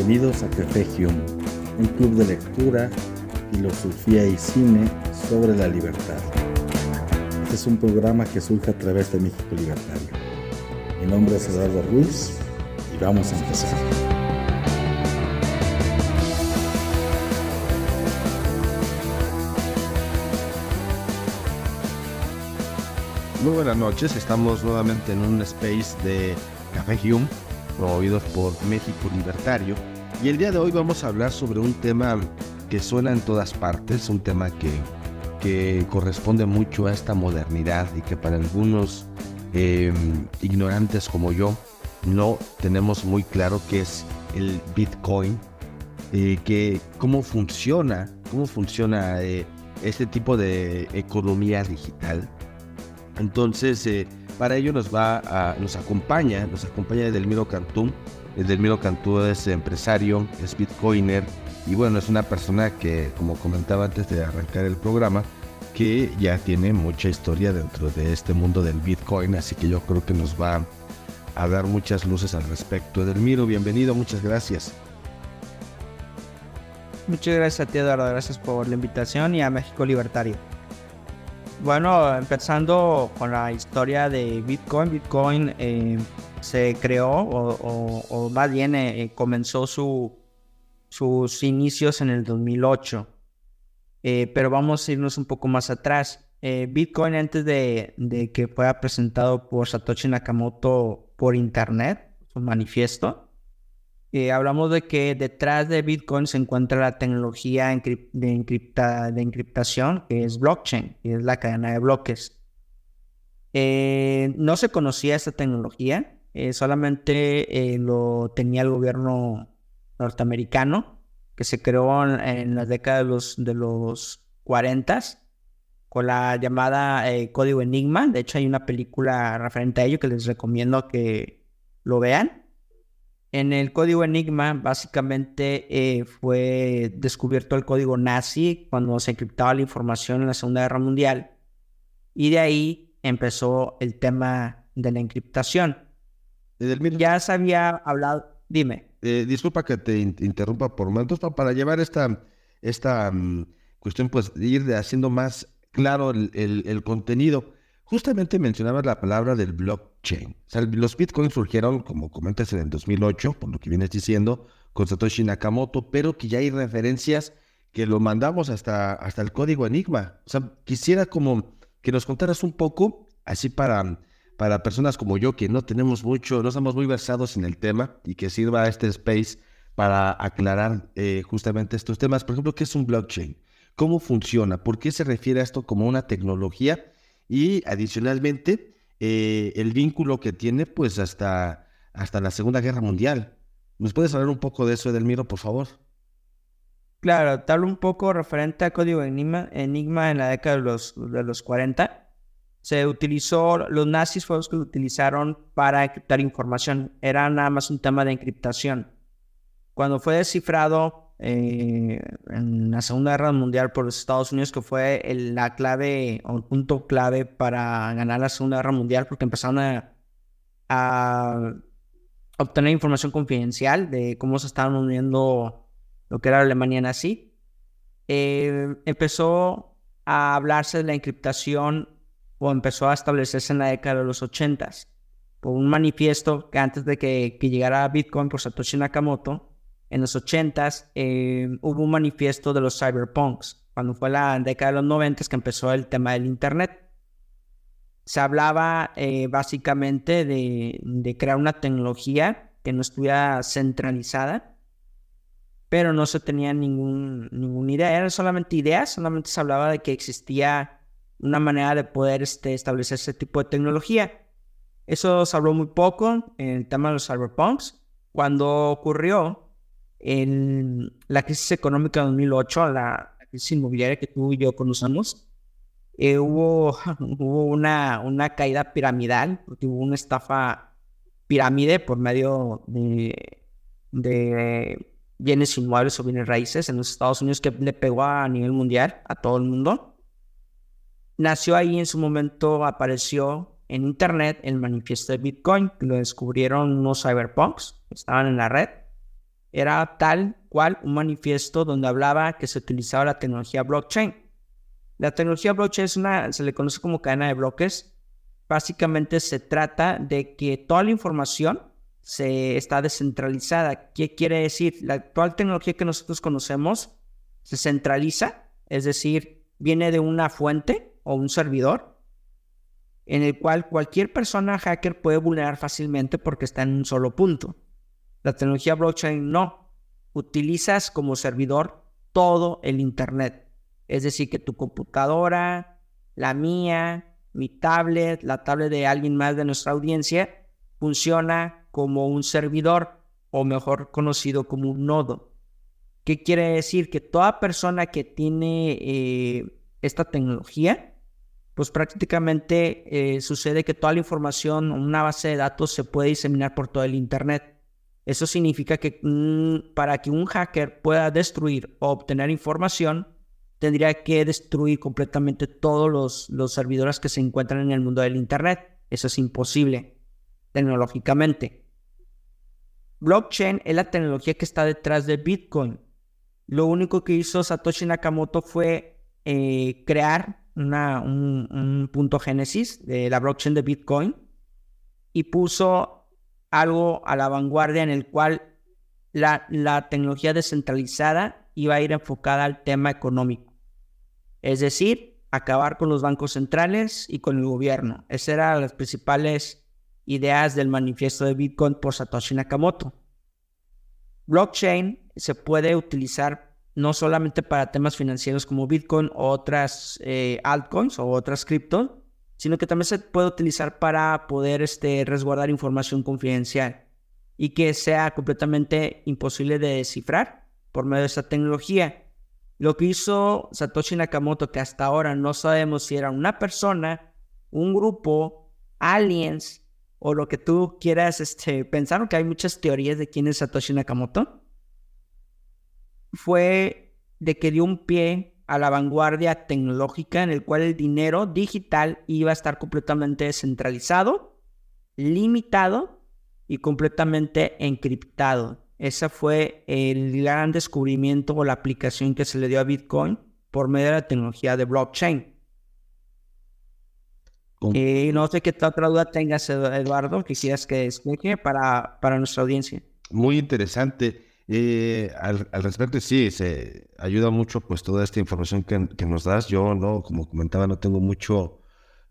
Bienvenidos a Café Hume, un club de lectura, filosofía y cine sobre la libertad. Este es un programa que surge a través de México Libertario. Mi nombre es Eduardo Ruiz y vamos a empezar. Muy buenas noches, estamos nuevamente en un space de Café Hume promovidos por México Libertario. Y el día de hoy vamos a hablar sobre un tema que suena en todas partes, un tema que, que corresponde mucho a esta modernidad y que para algunos em, ignorantes como yo no tenemos muy claro qué es el Bitcoin, eh, que cómo funciona, cómo funciona eh, este tipo de economía digital. Entonces, eh, para ello nos va nos acompaña, nos acompaña Edelmiro Cantú. Edelmiro Cantú es empresario, es bitcoiner y bueno, es una persona que, como comentaba antes de arrancar el programa, que ya tiene mucha historia dentro de este mundo del bitcoin, así que yo creo que nos va a dar muchas luces al respecto. Edelmiro, bienvenido, muchas gracias. Muchas gracias a ti, Eduardo. Gracias por la invitación y a México Libertario. Bueno, empezando con la historia de Bitcoin. Bitcoin eh, se creó, o, más bien eh, comenzó su, sus inicios en el 2008. Eh, pero vamos a irnos un poco más atrás. Bitcoin antes de, que fuera presentado por Satoshi Nakamoto por internet, su manifiesto, eh, hablamos de que detrás de Bitcoin se encuentra la tecnología de, de encriptación, que es blockchain, que es la cadena de bloques. Eh, no se conocía esta tecnología, eh, solamente lo tenía el gobierno norteamericano, que se creó en, las décadas de los, de los 40 con la llamada Código Enigma. De hecho, hay una película referente a ello que les recomiendo que lo vean. En el código Enigma, básicamente eh, fue descubierto el código nazi cuando se encriptaba la información en la Segunda Guerra Mundial. Y de ahí empezó el tema de la encriptación. Ya se había hablado. Dime. Eh, disculpa que te interrumpa por momentos, para llevar esta, esta mm, cuestión, pues ir haciendo más claro el, el contenido. Justamente mencionabas la palabra del blockchain. O sea, los bitcoins surgieron, como comentas, en el 2008, por lo que vienes diciendo, con Satoshi Nakamoto, pero que ya hay referencias que lo mandamos hasta, hasta el código Enigma. O sea, quisiera como que nos contaras un poco, así para, para personas como yo, que no tenemos mucho, no estamos muy versados en el tema, y que sirva este space para aclarar eh, justamente estos temas. Por ejemplo, ¿qué es un blockchain? ¿Cómo funciona? ¿Por qué se refiere a esto como una tecnología? y adicionalmente eh, el vínculo que tiene pues hasta, hasta la Segunda Guerra Mundial. ¿Nos puedes hablar un poco de eso, Edelmiro, por favor? Claro, te hablo un poco referente al código Enigma, Enigma en la década de los, de los 40. Se utilizó, los nazis fueron los que utilizaron para encriptar información. Era nada más un tema de encriptación. Cuando fue descifrado eh, en la Segunda Guerra Mundial por los Estados Unidos, que fue la clave o el punto clave para ganar la Segunda Guerra Mundial, porque empezaron a, obtener información confidencial de cómo se estaban uniendo lo que era Alemania nazi. Eh, empezó a hablarse de la encriptación o empezó a establecerse en la década de los 80 por un manifiesto que antes de que, que llegara Bitcoin por Satoshi Nakamoto, en los 80s eh, hubo un manifiesto de los cyberpunks, cuando fue la década de los 90 que empezó el tema del Internet. Se hablaba eh, básicamente de, crear una tecnología que no estuviera centralizada, pero no se tenía ningún, ninguna idea, eran solamente ideas, solamente se hablaba de que existía una manera de poder este, establecer ese tipo de tecnología. Eso se habló muy poco en el tema de los cyberpunks. Cuando ocurrió, en la crisis económica de 2008, la, crisis inmobiliaria que tú y yo conocemos, eh, hubo, hubo una, una caída piramidal, porque hubo una estafa pirámide por medio de, de bienes inmuebles o bienes raíces en los Estados Unidos que le pegó a nivel mundial a todo el mundo. Nació ahí en su momento, apareció en internet el manifiesto de Bitcoin, lo descubrieron unos cyberpunks estaban en la red era tal cual un manifiesto donde hablaba que se utilizaba la tecnología blockchain. La tecnología blockchain es una, se le conoce como cadena de bloques. Básicamente se trata de que toda la información se está descentralizada. ¿Qué quiere decir? La actual tecnología que nosotros conocemos se centraliza, es decir, viene de una fuente o un servidor en el cual cualquier persona hacker puede vulnerar fácilmente porque está en un solo punto. La tecnología blockchain no. Utilizas como servidor todo el Internet. Es decir, que tu computadora, la mía, mi tablet, la tablet de alguien más de nuestra audiencia, funciona como un servidor o mejor conocido como un nodo. ¿Qué quiere decir? Que toda persona que tiene eh, esta tecnología, pues prácticamente eh, sucede que toda la información, una base de datos se puede diseminar por todo el Internet. Eso significa que mm, para que un hacker pueda destruir o obtener información, tendría que destruir completamente todos los, servidores que se encuentran en el mundo del Internet. Eso es imposible tecnológicamente. Blockchain es la tecnología que está detrás de Bitcoin. Lo único que hizo Satoshi Nakamoto fue eh, crear una, un, un punto génesis de la blockchain de Bitcoin y puso algo a la vanguardia en el cual la, la tecnología descentralizada iba a ir enfocada al tema económico. Es decir, acabar con los bancos centrales y con el gobierno. Esas eran las principales ideas del manifiesto de Bitcoin por Satoshi Nakamoto. Blockchain se puede utilizar no solamente para temas financieros como Bitcoin o otras eh, altcoins o otras criptos, sino que también se puede utilizar para poder este, resguardar información confidencial y que sea completamente imposible de descifrar por medio de esta tecnología. Lo que hizo Satoshi Nakamoto, que hasta ahora no sabemos si era una persona, un grupo, aliens o lo que tú quieras este, pensar, que hay muchas teorías de quién es Satoshi Nakamoto, fue de que dio un pie a la vanguardia tecnológica en el cual el dinero digital iba a estar completamente descentralizado, limitado y completamente encriptado. Ese fue el gran descubrimiento o la aplicación que se le dio a Bitcoin por medio de la tecnología de blockchain. Y no sé qué otra duda tengas, Eduardo, que quieras que explique para, para nuestra audiencia. Muy interesante. Eh, al, respecto, sí, se ayuda mucho pues toda esta información que, nos das. Yo, no, como comentaba, no tengo mucho,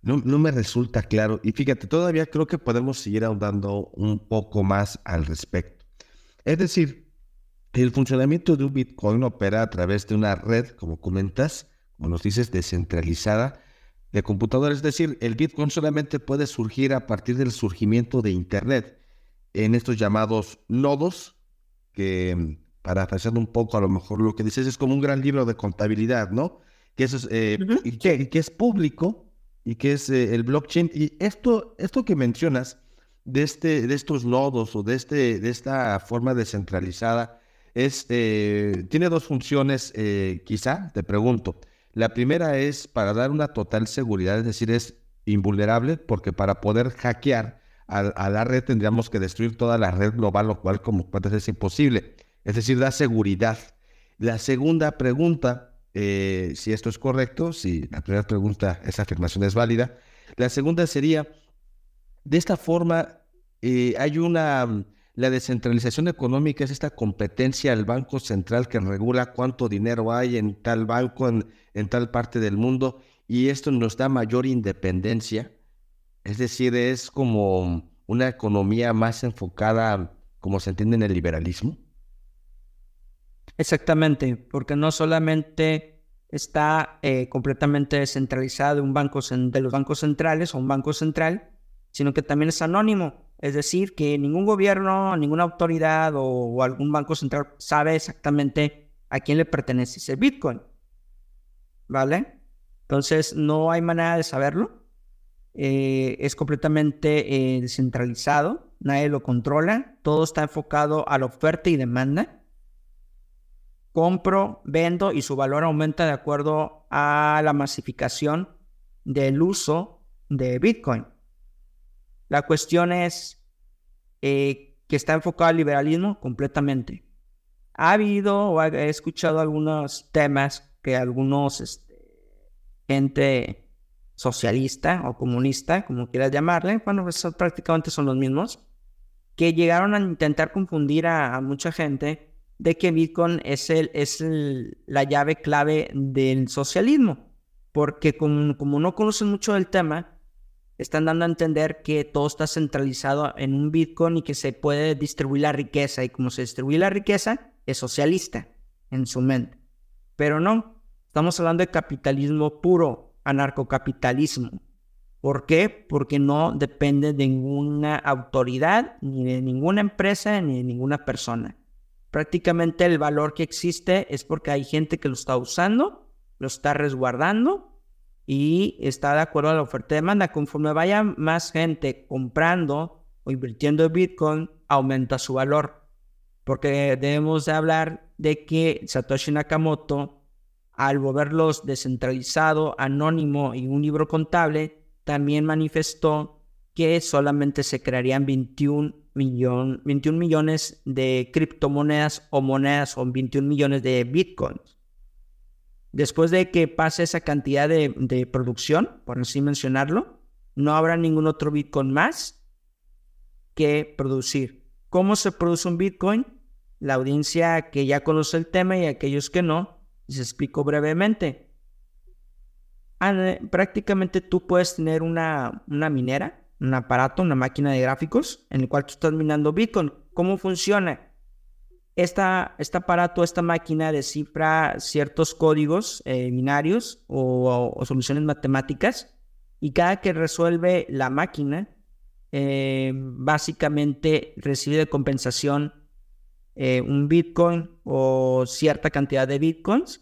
no, no, me resulta claro. Y fíjate, todavía creo que podemos seguir ahondando un poco más al respecto. Es decir, el funcionamiento de un Bitcoin opera a través de una red, como comentas, como nos dices, descentralizada de computadores. Es decir, el Bitcoin solamente puede surgir a partir del surgimiento de Internet en estos llamados nodos que, mm, para hacer un poco a lo mejor lo que dices, es como un gran libro de contabilidad, ¿no? Que, eso es, eh, y que, es público y que es eh, el blockchain. Y esto, esto que mencionas de, este, de estos nodos o de, este, de esta forma descentralizada, es, eh, tiene dos funciones, quizá, te pregunto. La primera es para dar una total seguridad, es decir, es invulnerable, porque para poder hackear a, la red tendríamos que destruir toda la red global, lo cual como es imposible. Es decir, da seguridad. La segunda pregunta, eh, si esto es correcto, si la primera pregunta, esa afirmación es válida, la segunda sería, de esta forma, eh, hay una, la descentralización económica es esta competencia al Banco Central que regula cuánto dinero hay en tal banco, en tal parte del mundo, y esto nos da mayor independencia es decir, es como una economía más enfocada, como se entiende en el liberalismo. Exactamente, porque no solamente está eh, completamente descentralizado un banco de los bancos centrales o un banco central, sino que también es anónimo. Es decir, que ningún gobierno, ninguna autoridad o, o algún banco central sabe exactamente a quién le pertenece ese Bitcoin. ¿Vale? Entonces, no hay manera de saberlo. Eh, es completamente eh, descentralizado, nadie lo controla, todo está enfocado a la oferta y demanda. Compro, vendo y su valor aumenta de acuerdo a la masificación del uso de Bitcoin. La cuestión es eh, que está enfocado al liberalismo completamente. ha habido o he escuchado algunos temas que algunos este, gente socialista o comunista, como quieras llamarle, bueno, pues prácticamente son los mismos, que llegaron a intentar confundir a, mucha gente de que Bitcoin es, el, es la llave clave del socialismo, porque como, como no conocen mucho del tema, están dando a entender que todo está centralizado en un Bitcoin y que se puede distribuir la riqueza, y como se distribuye la riqueza, es socialista en su mente. Pero no, estamos hablando de capitalismo puro, anarcocapitalismo. ¿Por qué? Porque no depende de ninguna autoridad, ni de ninguna empresa, ni de ninguna persona. Prácticamente el valor que existe es porque hay gente que lo está usando, lo está resguardando y está de acuerdo a la oferta de demanda. Conforme vaya más gente comprando o invirtiendo en Bitcoin, aumenta su valor. Porque debemos de hablar de que Satoshi Nakamoto, al volverlos descentralizado, anónimo y un libro contable, también manifestó que solamente se crearían 21, 21 millones de criptomonedas o monedas o 21 millones de bitcoins. Después de que pase esa cantidad de producción, por así mencionarlo, no habrá ningún otro bitcoin más que producir. ¿Cómo se produce un bitcoin? La audiencia que ya conoce el tema y aquellos que no, les explico brevemente. Ah, prácticamente tú puedes tener una, una minera, un aparato, una máquina de gráficos en el cual tú estás minando Bitcoin. ¿Cómo funciona? Esta, este aparato, esta máquina descifra ciertos códigos eh, binarios o, soluciones matemáticas y cada que resuelve la máquina, eh, básicamente recibe de compensación eh, un Bitcoin o cierta cantidad de Bitcoins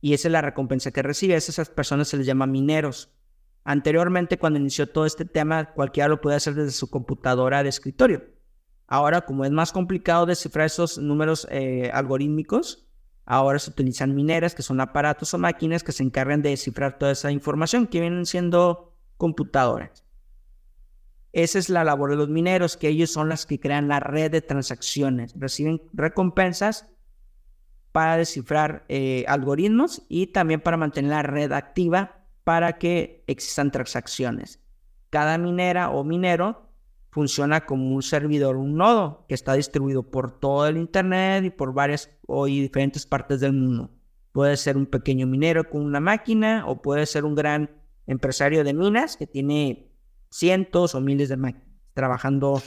y esa es la recompensa que recibe. A esas personas se les llama mineros. Anteriormente, cuando inició todo este tema, cualquiera lo puede hacer desde su computadora de escritorio. Ahora, como es más complicado descifrar esos números eh, algorítmicos, ahora se utilizan mineras, que son aparatos o máquinas que se encargan de descifrar toda esa información, que vienen siendo computadoras. Esa es la labor de los mineros, que ellos son las que crean la red de transacciones, reciben recompensas para descifrar eh, algoritmos y también para mantener la red activa para que existan transacciones. Cada minera o minero funciona como un servidor, un nodo que está distribuido por todo el Internet y por varias o diferentes partes del mundo. Puede ser un pequeño minero con una máquina o puede ser un gran empresario de minas que tiene cientos o miles de máquinas trabajando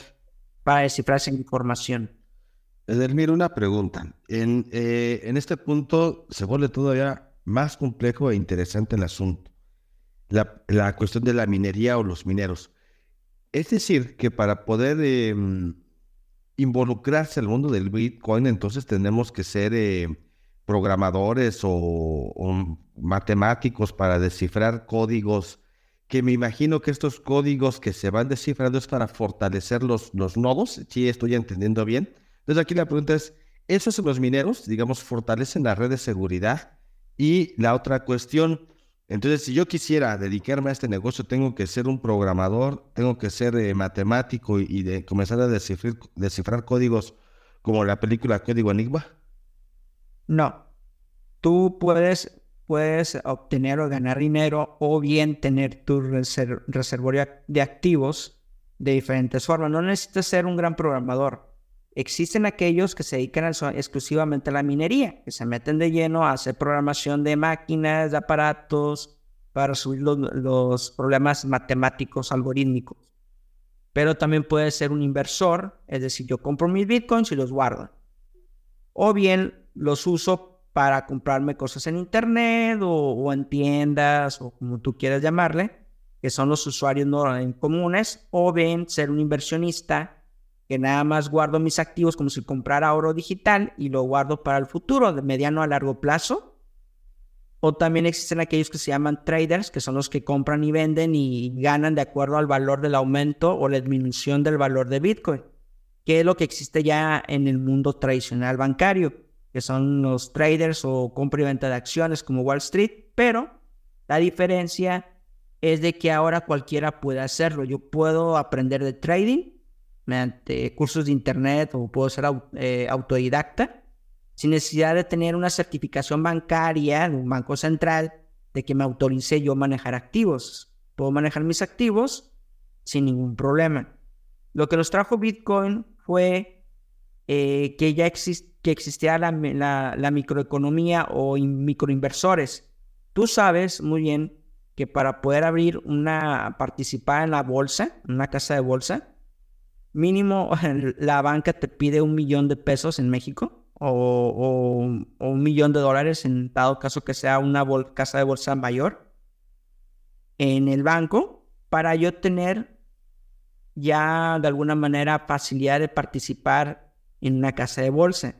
para descifrar esa información. Edelmir, una pregunta. En, eh, en este punto se vuelve todavía más complejo e interesante el asunto. La, la, cuestión de la minería o los mineros. Es decir, que para poder em, involucrarse al mundo del Bitcoin, entonces tenemos que ser eh, programadores o, matemáticos para descifrar códigos, que me imagino que estos códigos que se van descifrando es para fortalecer los, los nodos, si estoy entendiendo bien. Entonces aquí la pregunta es, ¿esos los mineros, digamos, fortalecen la red de seguridad? Y la otra cuestión, entonces si yo quisiera dedicarme a este negocio, tengo que ser un programador, tengo que ser eh, matemático y, de comenzar a descifrar, descifrar códigos como la película Código Enigma. No, tú puedes, puedes obtener o ganar dinero o bien tener tu reservorio de activos de diferentes formas. No necesitas ser un gran programador. Existen aquellos que se dedican exclusivamente a la minería, que se meten de lleno a hacer programación de máquinas, de aparatos, para resolver los, problemas matemáticos algorítmicos. Pero también puede ser un inversor, es decir, yo compro mis bitcoins y los guardo. O bien los uso para comprarme cosas en internet o, en tiendas o como tú quieras llamarle, que son los usuarios no comunes, o bien ser un inversionista que nada más guardo mis activos como si comprara oro digital y lo guardo para el futuro, de mediano a largo plazo. O también existen aquellos que se llaman traders, que son los que compran y venden y ganan de acuerdo al valor del aumento o la disminución del valor de Bitcoin, que es lo que existe ya en el mundo tradicional bancario, que son los traders o compra y venta de acciones como Wall Street, pero la diferencia es de que ahora cualquiera puede hacerlo. Yo puedo aprender de trading mediante cursos de internet o puedo ser eh, autodidacta sin necesidad de tener una certificación bancaria de un banco central de que me autorice yo manejar activos. Puedo manejar mis activos sin ningún problema. Lo que nos trajo Bitcoin fue eh, que ya que existía la, microeconomía o microinversores. Tú sabes muy bien que para poder abrir una, participar en la bolsa, una casa de bolsa, mínimo la banca te pide un millón de pesos en México o, un millón de dólares en dado caso que sea una casa de bolsa mayor en el banco para yo tener ya de alguna manera facilidad de participar en una casa de bolsa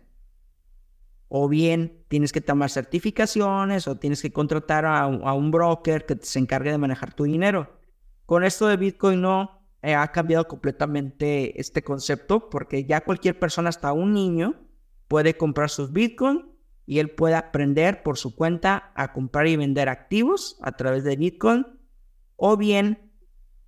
o bien tienes que tomar certificaciones o tienes que contratar a, un broker que se encargue de manejar tu dinero. Con esto de Bitcoin no eh, ha cambiado completamente este concepto porque ya cualquier persona, hasta un niño, puede comprar sus Bitcoin y él puede aprender por su cuenta a comprar y vender activos a través de Bitcoin o bien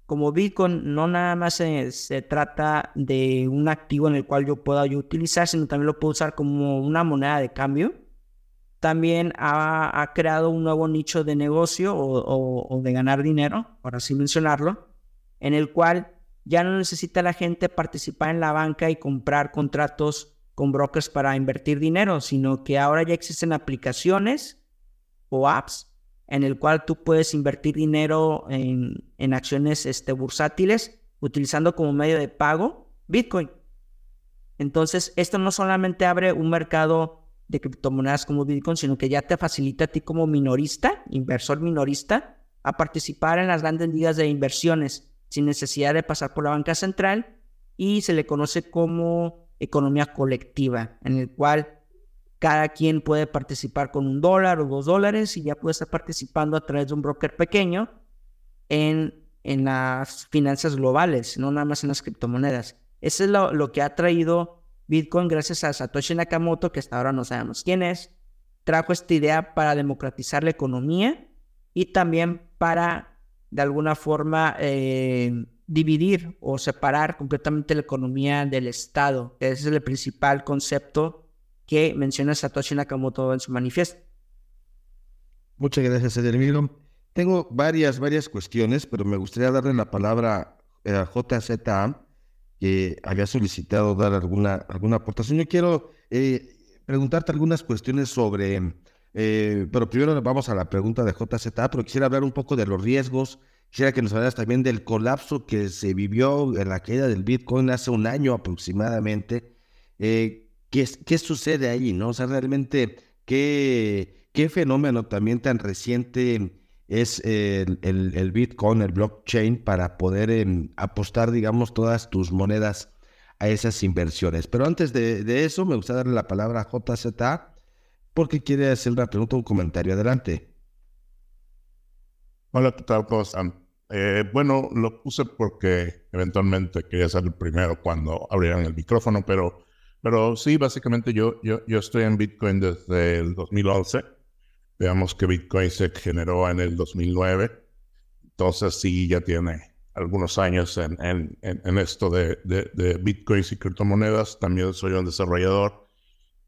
como Bitcoin no nada más se, trata de un activo en el cual yo pueda yo utilizar, sino también lo puedo usar como una moneda de cambio. También ha, creado un nuevo nicho de negocio o, de ganar dinero, por así mencionarlo, en el cual ya no necesita la gente participar en la banca y comprar contratos con brokers para invertir dinero, sino que ahora ya existen aplicaciones o apps en el cual tú puedes invertir dinero en, en acciones este, bursátiles utilizando como medio de pago Bitcoin. Entonces, esto no solamente abre un mercado de criptomonedas como Bitcoin, sino que ya te facilita a ti como minorista, inversor minorista, a participar en las grandes ligas de inversiones sin necesidad de pasar por la banca central y se le conoce como economía colectiva, en el cual cada quien puede participar con un dólar o dos dólares y ya puede estar participando a través de un broker pequeño en, en las finanzas globales, no nada más en las criptomonedas. Eso es lo, lo que ha traído Bitcoin gracias a Satoshi Nakamoto, que hasta ahora no sabemos quién es. Trajo esta idea para democratizar la economía y también para, de alguna forma, eh, dividir o separar completamente la economía del Estado. Ese es el principal concepto que menciona Satoshi Nakamoto en su manifiesto. Muchas gracias, Edelmiro. Tengo varias, varias cuestiones, pero me gustaría darle la palabra a JZA, que había solicitado dar alguna, alguna aportación. Yo quiero eh, preguntarte algunas cuestiones sobre, eh, pero primero vamos a la pregunta de JZA, pero quisiera hablar un poco de los riesgos. Quisiera que nos hablaras también del colapso que se vivió en la caída del Bitcoin hace un año aproximadamente. Eh, ¿Qué, sucede ahí? ¿no? O sea, realmente, ¿qué, qué fenómeno también tan reciente es el, el, Bitcoin, el blockchain, para poder em, apostar, digamos, todas tus monedas a esas inversiones? Pero antes de, eso, me gustaría darle la palabra a JZA porque quiere hacer una pregunta, un comentario. Adelante. Hola, ¿qué tal? ¿Cómo están? Eh, bueno, lo puse porque eventualmente quería ser el primero cuando abrieran el micrófono, pero pero sí, básicamente yo, yo, yo estoy en Bitcoin desde el 2011. Veamos que Bitcoin se generó en el 2009. Entonces sí, ya tiene algunos años en, en, en esto de, de, de, Bitcoins y criptomonedas. También soy un desarrollador.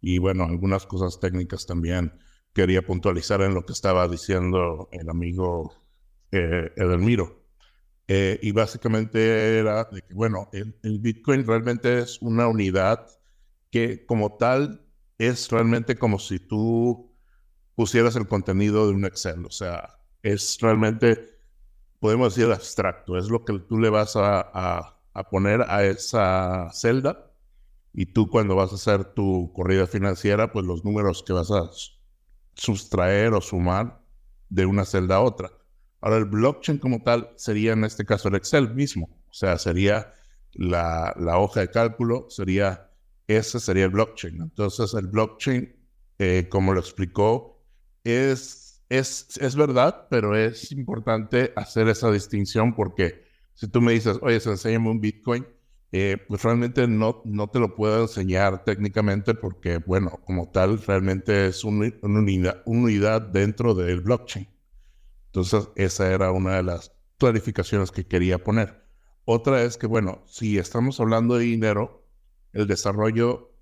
Y bueno, algunas cosas técnicas también quería puntualizar en lo que estaba diciendo el amigo eh, Edelmiro. Eh, y básicamente era de que, bueno, el, el Bitcoin realmente es una unidad que como tal es realmente como si tú pusieras el contenido de un Excel. O sea, es realmente, podemos decir, abstracto. Es lo que tú le vas a, poner a esa celda. Y tú cuando vas a hacer tu corrida financiera, pues los números que vas a sustraer o sumar de una celda a otra. Ahora el blockchain como tal sería en este caso el Excel mismo. O sea, sería la, la hoja de cálculo, sería ese sería el blockchain. Entonces, el blockchain, eh, como lo explicó, es, es, es verdad, pero es importante hacer esa distinción porque si tú me dices, oye, enséñame un Bitcoin, eh, pues realmente no, no te lo puedo enseñar técnicamente porque, bueno, como tal, realmente es una, unidad, una unidad dentro del blockchain. Entonces, esa era una de las clarificaciones que quería poner. Otra es que, bueno, si estamos hablando de dinero, el desarrollo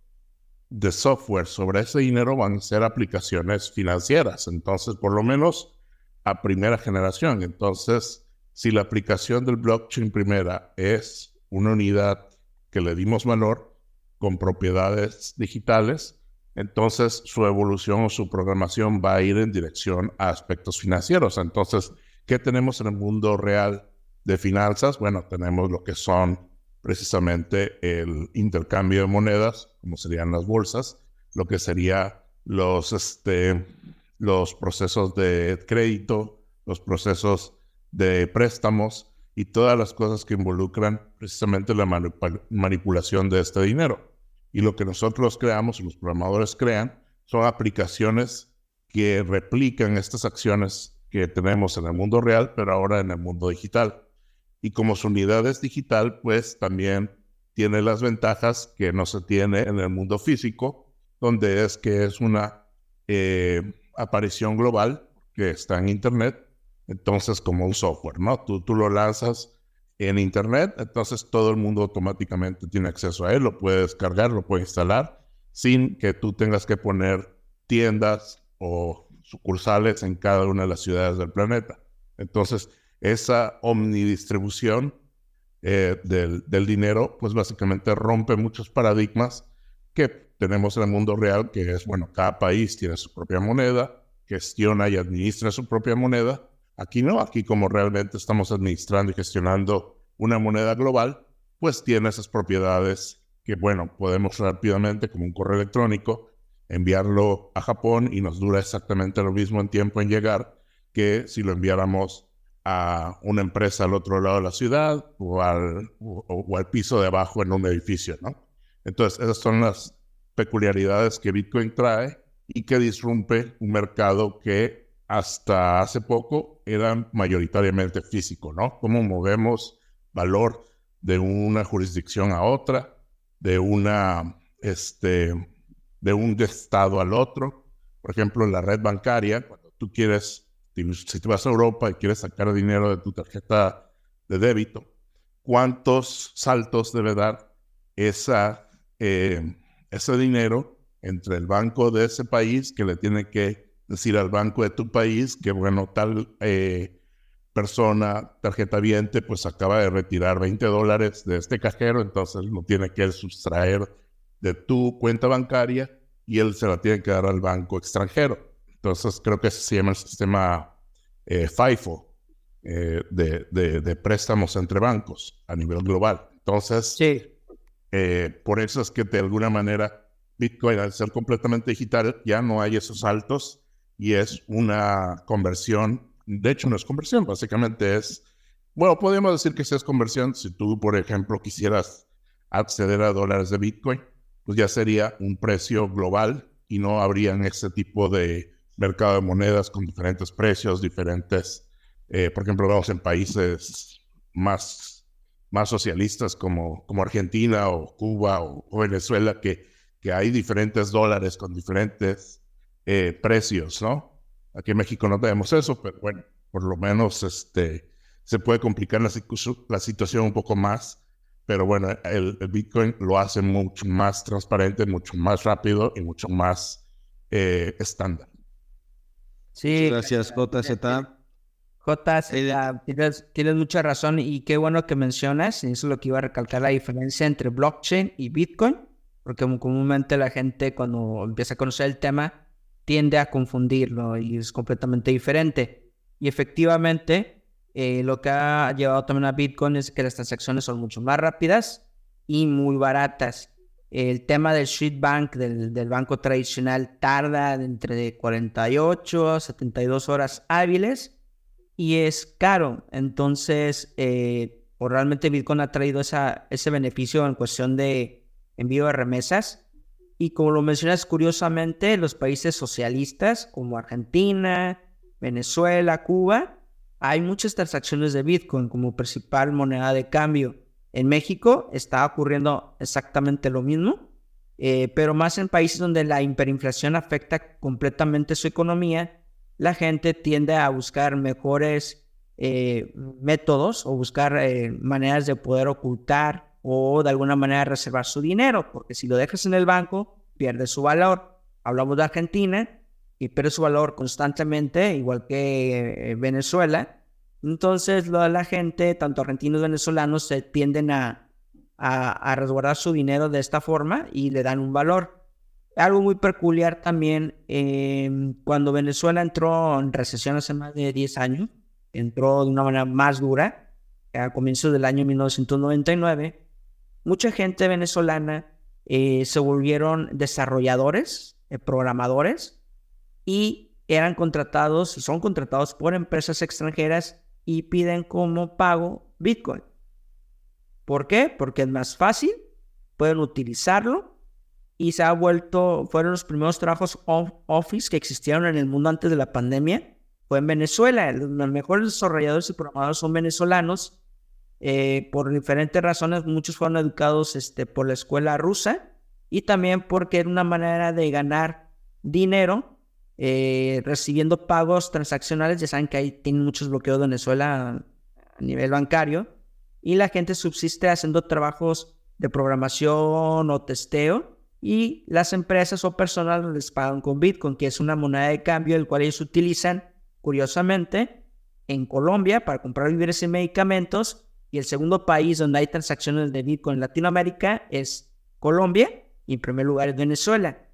de software sobre ese dinero van a ser aplicaciones financieras. Entonces, por lo menos a primera generación. Entonces, si la aplicación del blockchain primera es una unidad que le dimos valor con propiedades digitales, entonces su evolución o su programación va a ir en dirección a aspectos financieros. Entonces, ¿qué tenemos en el mundo real de finanzas? Bueno, tenemos lo que son precisamente el intercambio de monedas, como serían las bolsas, lo que sería los, este, los procesos de crédito, los procesos de préstamos y todas las cosas que involucran precisamente la manipulación de este dinero. Y lo que nosotros creamos, los programadores crean, son aplicaciones que replican estas acciones que tenemos en el mundo real, pero ahora en el mundo digital. Y como su unidad es digital, pues también tiene las ventajas que no se tiene en el mundo físico, donde es que es una eh, aparición global que está en Internet, entonces como un software, ¿no? Tú, tú lo lanzas en Internet, entonces todo el mundo automáticamente tiene acceso a él, lo puede descargar, lo puede instalar, sin que tú tengas que poner tiendas o sucursales en cada una de las ciudades del planeta. Entonces, esa omnidistribución eh, del, del, dinero, pues básicamente rompe muchos paradigmas que tenemos en el mundo real, que es, bueno, cada país tiene su propia moneda, gestiona y administra su propia moneda, Aquí no, aquí como realmente estamos administrando y gestionando una moneda global, pues tiene esas propiedades que, bueno, podemos rápidamente, como un correo electrónico, enviarlo a Japón y nos dura exactamente lo mismo en tiempo en llegar que si lo enviáramos a una empresa al otro lado de la ciudad o al, o al piso de abajo en un edificio, ¿no? Entonces, esas son las peculiaridades que Bitcoin trae y que disrumpe un mercado que hasta hace poco eran mayoritariamente físico, ¿no? Cómo movemos valor de una jurisdicción a otra, de una, este, de un estado al otro. Por ejemplo, en la red bancaria, cuando tú quieres, si te vas a Europa y quieres sacar dinero de tu tarjeta de débito, ¿cuántos saltos debe dar esa, eh, ese dinero entre el banco de ese país que le tiene que decir al banco de tu país que, bueno, tal eh, persona, tarjeta viente, pues acaba de retirar 20 dólares de este cajero, entonces lo tiene que sustraer de tu cuenta bancaria y él se la tiene que dar al banco extranjero. Entonces creo que se llama el sistema eh, FIFO eh, de, de, préstamos entre bancos a nivel global. Entonces, sí. por eso es que de alguna manera Bitcoin, al ser completamente digital, ya no hay esos saltos y es una conversión. De hecho, no es conversión, básicamente es, bueno, podríamos decir que sí es conversión. Si tú, por ejemplo, quisieras acceder a dólares de Bitcoin, pues ya sería un precio global y no habrían ese tipo de mercado de monedas con diferentes precios, diferentes, eh, por ejemplo, vamos en países más, más socialistas como, como Argentina o Cuba o, o Venezuela, que, que hay diferentes dólares con diferentes eh, precios, ¿no? Aquí en México no tenemos eso, pero bueno, por lo menos este, se puede complicar la, la situación un poco más, pero bueno, el, Bitcoin lo hace mucho más transparente, mucho más rápido y mucho más eh, estándar. Sí. Gracias, JZ. JZ, tienes, tienes, mucha razón y qué bueno que mencionas, y eso es lo que iba a recalcar, la diferencia entre blockchain y Bitcoin, porque comúnmente la gente cuando empieza a conocer el tema tiende a confundirlo y es completamente diferente. Y efectivamente, eh, lo que ha llevado también a Bitcoin es que las transacciones son mucho más rápidas y muy baratas. El tema del Street Bank, del, del banco tradicional, tarda entre 48 a 72 horas hábiles y es caro. Entonces, eh, realmente Bitcoin ha traído ese beneficio en cuestión de envío de remesas y como lo mencionas curiosamente, los países socialistas como Argentina, Venezuela, Cuba, hay muchas transacciones de Bitcoin como principal moneda de cambio. En México está ocurriendo exactamente lo mismo, eh, pero más en países donde la hiperinflación afecta completamente su economía, la gente tiende a buscar mejores eh, métodos o buscar eh, maneras de poder ocultar o de alguna manera reservar su dinero, porque si lo dejas en el banco, pierde su valor. Hablamos de Argentina y pierde su valor constantemente, igual que eh, Venezuela. Entonces, la gente, tanto argentinos venezolanos, se tienden a, a, resguardar su dinero de esta forma y le dan un valor. Algo muy peculiar también, em, cuando Venezuela entró en recesión hace más de 10 años, entró de una manera más dura, a comienzos del año 1999, mucha gente venezolana eh, se volvieron desarrolladores, eh, programadores, y eran contratados, son contratados por empresas extranjeras y piden como pago Bitcoin. ¿Por qué? Porque es más fácil, pueden utilizarlo y se ha vuelto, fueron los primeros trabajos office que existieron en el mundo antes de la pandemia. Fue en Venezuela, los mejores desarrolladores y programadores son venezolanos. Eh, por diferentes razones, muchos fueron educados este, por la escuela rusa y también porque era una manera de ganar dinero eh, recibiendo pagos transaccionales. Ya saben que ahí tienen muchos bloqueos de Venezuela a nivel bancario y la gente subsiste haciendo trabajos de programación o testeo y las empresas o personas les pagan con Bitcoin, que es una moneda de cambio el cual ellos utilizan, curiosamente, en Colombia para comprar víveres y medicamentos y el segundo país donde hay transacciones de Bitcoin en Latinoamérica es Colombia y en primer lugar es Venezuela.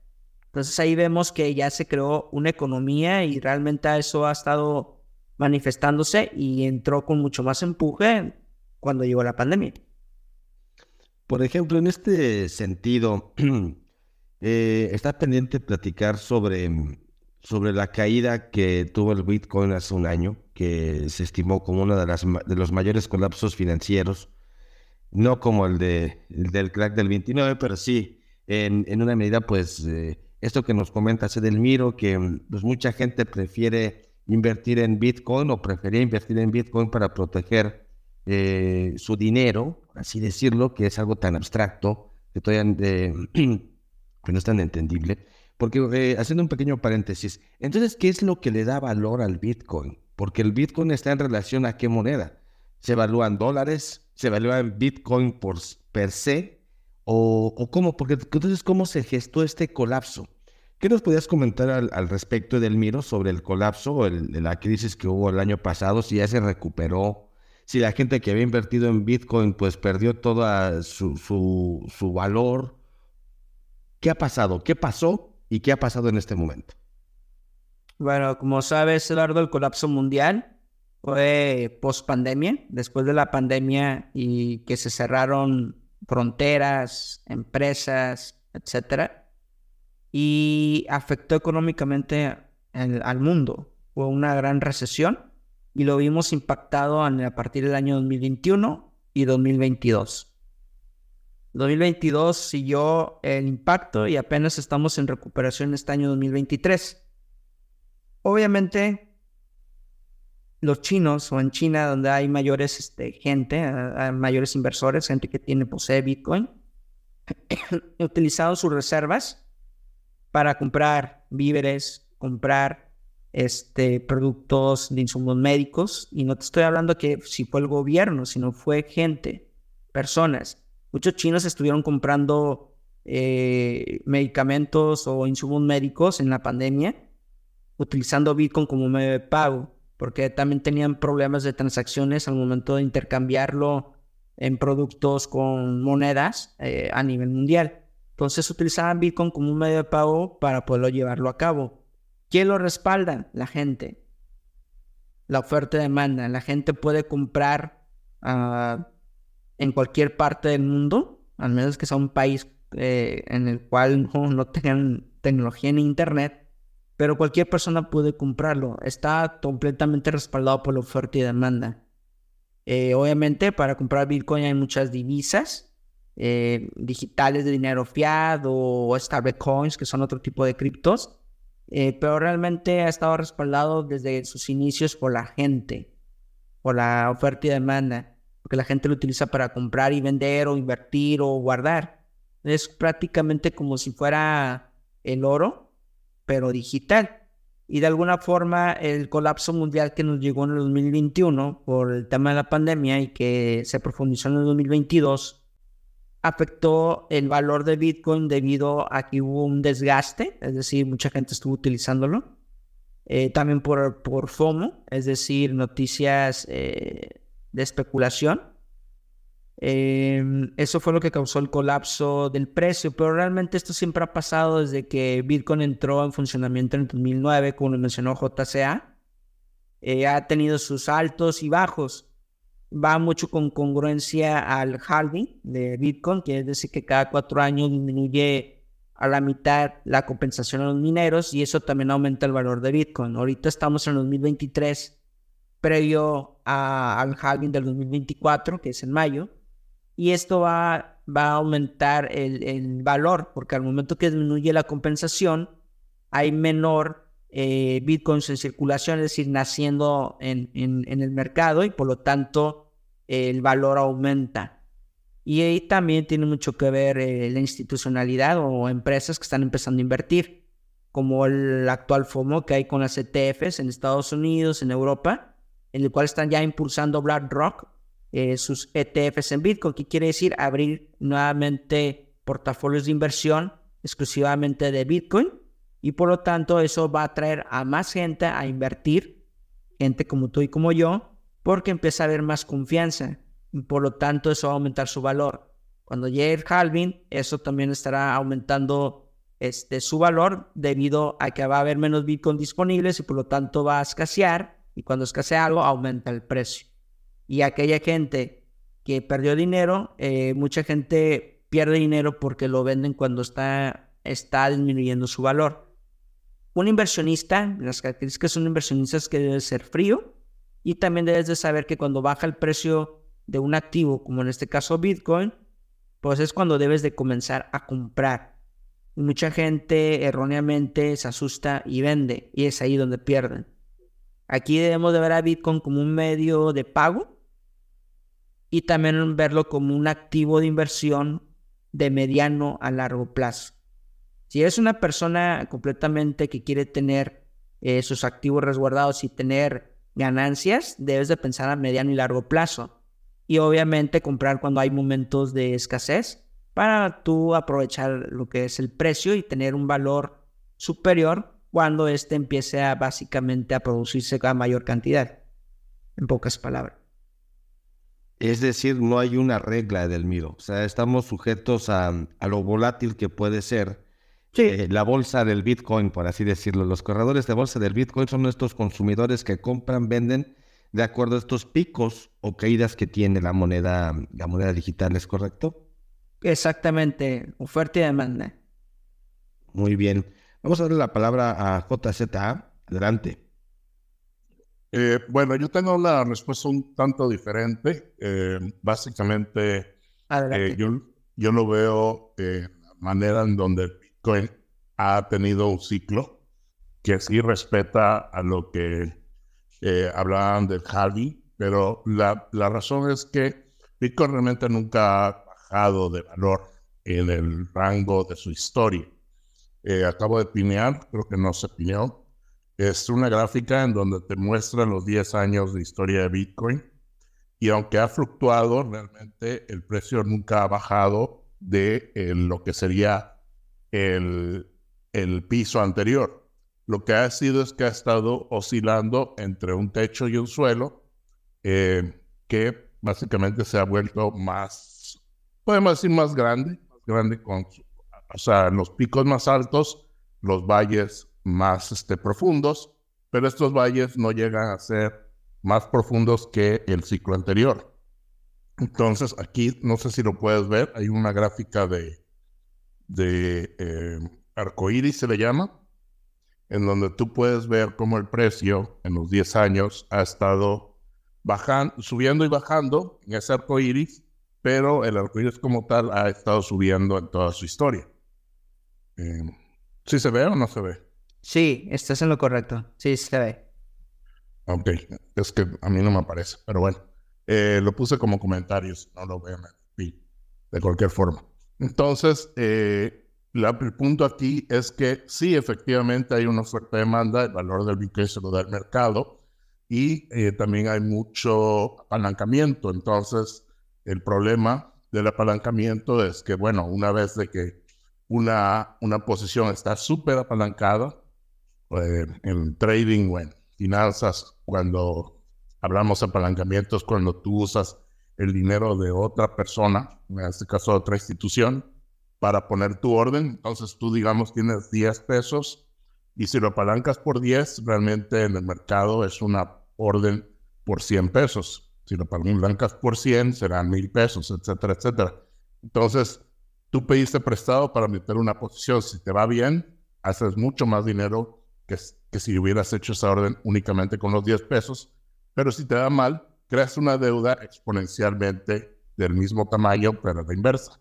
Entonces ahí vemos que ya se creó una economía y realmente eso ha estado manifestándose y entró con mucho más empuje cuando llegó la pandemia. Por ejemplo, en este sentido, eh, está pendiente platicar sobre, sobre la caída que tuvo el Bitcoin hace un año, que se estimó como uno de, las, los mayores colapsos financieros, no como el, de, del crack del 29, pero sí en, en una medida, pues, eh, esto que nos comenta Edelmiro, que pues, mucha gente prefiere invertir en Bitcoin o prefería invertir en Bitcoin para proteger eh, su dinero, así decirlo, que es algo tan abstracto, que todavía no es tan entendible. Porque, eh, haciendo un pequeño paréntesis, entonces, ¿qué es lo que le da valor al Bitcoin? Porque el Bitcoin está en relación a qué moneda. ¿Se evalúan dólares? ¿Se evalúan Bitcoin por per se? ¿O, cómo? Porque entonces, ¿cómo se gestó este colapso? ¿Qué nos podías comentar al, respecto, Edelmiro, sobre el colapso, el, la crisis que hubo el año pasado, si ya se recuperó, si la gente que había invertido en Bitcoin pues perdió todo su, su, valor? ¿Qué ha pasado? ¿Qué pasó y qué ha pasado en este momento? Bueno, como sabes, Eduardo, el colapso mundial fue post pandemia, después de la pandemia y que se cerraron fronteras, empresas, etcétera, y afectó económicamente al mundo. Fue una gran recesión y lo vimos impactado a partir del año 2021 y 2022. 2022 siguió el impacto y apenas estamos en recuperación este año 2023. Obviamente, los chinos o en China, donde hay mayores este, gente, mayores inversores, gente que tiene, posee Bitcoin, han utilizado sus reservas para comprar víveres, comprar este, productos de insumos médicos. Y no te estoy hablando que si fue el gobierno, sino fue gente, personas. Muchos chinos estuvieron comprando eh, medicamentos o insumos médicos en la pandemia, utilizando Bitcoin como medio de pago porque también tenían problemas de transacciones al momento de intercambiarlo en productos con monedas eh, a nivel mundial. Entonces utilizaban Bitcoin como un medio de pago para poderlo llevarlo a cabo. ¿Quién lo respalda? La gente. La oferta y demanda. La gente puede comprar ah, en cualquier parte del mundo, al menos que sea un país eh, en el cual no, no tengan tecnología ni internet pero cualquier persona puede comprarlo. Está completamente respaldado por la oferta y demanda. Eh, obviamente, para comprar Bitcoin hay muchas divisas eh, digitales de dinero fiat o stablecoins, que son otro tipo de criptos, eh, pero realmente ha estado respaldado desde sus inicios por la gente, por la oferta y demanda, porque la gente lo utiliza para comprar y vender o invertir o guardar. Es prácticamente como si fuera el oro, pero digital. Y de alguna forma el colapso mundial que nos llegó en el 2021 por el tema de la pandemia y que se profundizó en el 2022, afectó el valor de Bitcoin debido a que hubo un desgaste, es decir, mucha gente estuvo utilizándolo. Eh, también por, por FOMO, es decir, noticias eh, de especulación. Em, eso fue lo que causó el colapso del precio, pero realmente esto siempre ha pasado desde que Bitcoin entró en funcionamiento en el 2009, como lo mencionó JCA. Eh, ha tenido sus altos y bajos va mucho con congruencia al halving de Bitcoin, que es decir que cada cuatro años disminuye a la mitad la compensación a los mineros y eso también aumenta el valor de Bitcoin. Ahorita estamos en 2023, previo al halving del 2024, que es en mayo, y esto va, va a aumentar el, valor, porque al momento que disminuye la compensación, hay menor eh, bitcoins en circulación, es decir, naciendo en, en, el mercado y por lo tanto el valor aumenta. Y ahí también tiene mucho que ver eh, la institucionalidad o empresas que están empezando a invertir, como el actual FOMO que hay con las ETFs en Estados Unidos, en Europa, en el cual están ya impulsando BlackRock eh, sus ETFs en Bitcoin, que quiere decir abrir nuevamente portafolios de inversión exclusivamente de Bitcoin y por lo tanto eso va a atraer a más gente a invertir, gente como tú y como yo, porque empieza a haber más confianza y por lo tanto eso va a aumentar su valor. Cuando llegue el halving, eso también estará aumentando este, su valor debido a que va a haber menos Bitcoin disponibles y por lo tanto va a escasear y cuando escasea algo aumenta el precio. Y aquella gente que perdió dinero, eh, mucha gente pierde dinero porque lo venden cuando está, está disminuyendo su valor. Un inversionista, las características de un inversionista es que debe ser frío, y también debes de saber que cuando baja el precio de un activo, como en este caso Bitcoin, pues es cuando debes de comenzar a comprar. mucha gente erróneamente se asusta y vende, y es ahí donde pierden. Aquí debemos de ver a Bitcoin como un medio de pago y también verlo como un activo de inversión de mediano a largo plazo. Si eres una persona completamente que quiere tener eh, sus activos resguardados y tener ganancias, debes de pensar a mediano y largo plazo. Y obviamente comprar cuando hay momentos de escasez para tú aprovechar lo que es el precio y tener un valor superior cuando éste empiece a básicamente a producirse a mayor cantidad. En pocas palabras. Es decir, no hay una regla del miro. O sea, estamos sujetos a, a lo volátil que puede ser eh, la bolsa del Bitcoin, por así decirlo. Los corredores de bolsa del Bitcoin son nuestros consumidores que compran, venden de acuerdo a estos picos o caídas que tiene la moneda, la moneda digital, ¿es correcto? Exactamente, oferta y demanda. Muy bien. Vamos a darle la palabra a JZA. Adelante. Eh, bueno, yo tengo una respuesta un tanto diferente. Eh, básicamente, yo, yo lo veo de manera en donde Bitcoin ha tenido un ciclo que sí respeta a lo que eh, hablaban del halving, pero la, la, razón es que Bitcoin realmente nunca ha bajado de valor en el rango de su historia. Eh, acabo de pinear, creo que no se pineó. Es una gráfica en donde te muestra los 10 años de historia de Bitcoin y aunque ha fluctuado, realmente el precio nunca ha bajado de eh, lo que sería el, el piso anterior. Lo que ha sido es que ha estado oscilando entre un techo y un suelo, eh, que básicamente se ha vuelto más, podemos decir, más grande, más grande con, o sea, los picos más altos, los valles más este, profundos, pero estos valles no llegan a ser más profundos que el ciclo anterior. Entonces, aquí, no sé si lo puedes ver, hay una gráfica de, de eh, arcoíris, se le llama, en donde tú puedes ver cómo el precio en los 10 años ha estado bajando, subiendo y bajando en ese arcoíris, pero el arcoíris como tal ha estado subiendo en toda su historia. Eh, ¿Sí se ve o no se ve? Sí, estás en lo correcto. Sí, se ve. Ok, es que a mí no me aparece, pero bueno, eh, lo puse como comentarios, no lo vean de cualquier forma. Entonces, eh, el punto aquí es que sí, efectivamente hay una oferta demanda, el valor del Bitcoin se lo da el mercado y eh, también hay mucho apalancamiento. Entonces, el problema del apalancamiento es que, bueno, una vez de que una, una posición está súper apalancada, eh, en trading o en finanzas, cuando hablamos de apalancamientos, cuando tú usas el dinero de otra persona, en este caso otra institución, para poner tu orden. Entonces tú, digamos, tienes 10 pesos y si lo apalancas por 10, realmente en el mercado es una orden por 100 pesos. Si lo apalancas por 100, serán 1000 pesos, etcétera, etcétera. Entonces, tú pediste prestado para meter una posición. Si te va bien, haces mucho más dinero que, que si hubieras hecho esa orden únicamente con los 10 pesos. Pero si te da mal, creas una deuda exponencialmente del mismo tamaño, pero a la inversa.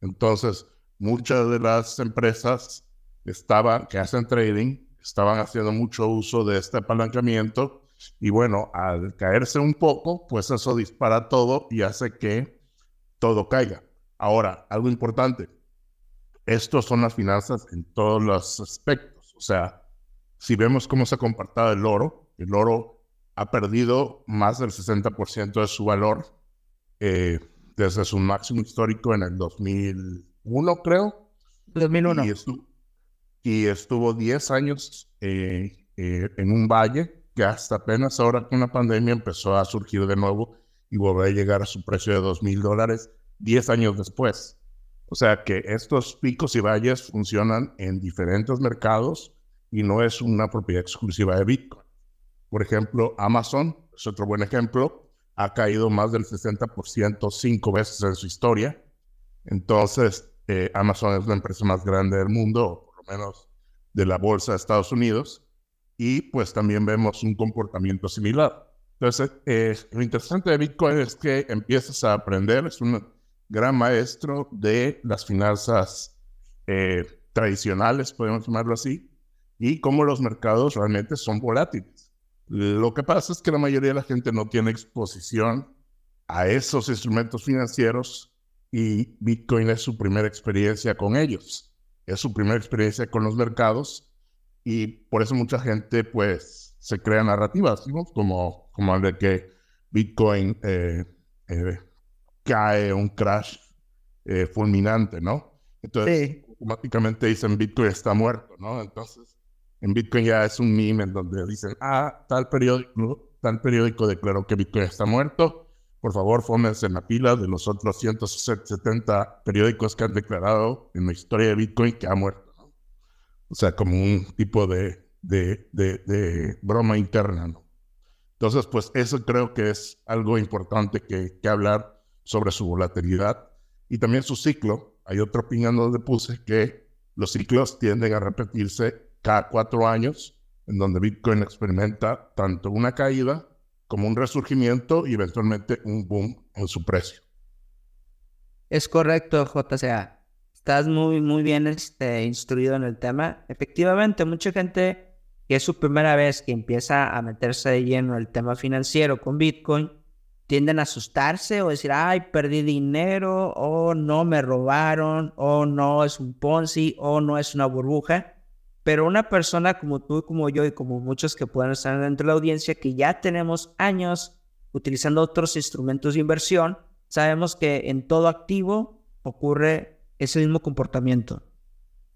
Entonces, muchas de las empresas estaban, que hacen trading estaban haciendo mucho uso de este apalancamiento y bueno, al caerse un poco, pues eso dispara todo y hace que todo caiga. Ahora, algo importante, estos son las finanzas en todos los aspectos. O sea, si vemos cómo se ha comportado el oro, el oro ha perdido más del 60% de su valor eh, desde su máximo histórico en el 2001, creo. 2001. Y estuvo, y estuvo 10 años eh, eh, en un valle que hasta apenas ahora con la pandemia empezó a surgir de nuevo y volvió a llegar a su precio de 2 mil dólares 10 años después. O sea que estos picos y valles funcionan en diferentes mercados y no es una propiedad exclusiva de Bitcoin. Por ejemplo, Amazon es otro buen ejemplo, ha caído más del 60% cinco veces en su historia. Entonces, eh, Amazon es la empresa más grande del mundo, o por lo menos de la bolsa de Estados Unidos, y pues también vemos un comportamiento similar. Entonces, eh, lo interesante de Bitcoin es que empiezas a aprender, es un gran maestro de las finanzas eh, tradicionales, podemos llamarlo así, y cómo los mercados realmente son volátiles. Lo que pasa es que la mayoría de la gente no tiene exposición a esos instrumentos financieros y Bitcoin es su primera experiencia con ellos. Es su primera experiencia con los mercados y por eso mucha gente pues se crea narrativas, como, como el de que Bitcoin eh, eh, cae un crash eh, fulminante, ¿no? Entonces, automáticamente dicen Bitcoin está muerto, ¿no? Entonces, en Bitcoin ya es un meme en donde dicen, ah, tal periódico, tal periódico declaró que Bitcoin está muerto. Por favor, fórmense en la pila de los otros 170 periódicos que han declarado en la historia de Bitcoin que ha muerto. O sea, como un tipo de, de, de, broma interna. ¿no? Entonces, pues eso creo que es algo importante que, que hablar sobre su volatilidad y también su ciclo. Hay otra opinión donde puse que los ciclos tienden a repetirse cada cuatro años, en donde Bitcoin experimenta tanto una caída como un resurgimiento y eventualmente un boom en su precio. Es correcto, JCA. Estás muy, muy bien este, instruido en el tema. Efectivamente, mucha gente que es su primera vez que empieza a meterse de lleno en el tema financiero con Bitcoin, tienden a asustarse o decir, ay, perdí dinero, o no me robaron, o no es un Ponzi, o no es una burbuja. Pero una persona como tú, como yo y como muchos que puedan estar dentro de la audiencia, que ya tenemos años utilizando otros instrumentos de inversión, sabemos que en todo activo ocurre ese mismo comportamiento.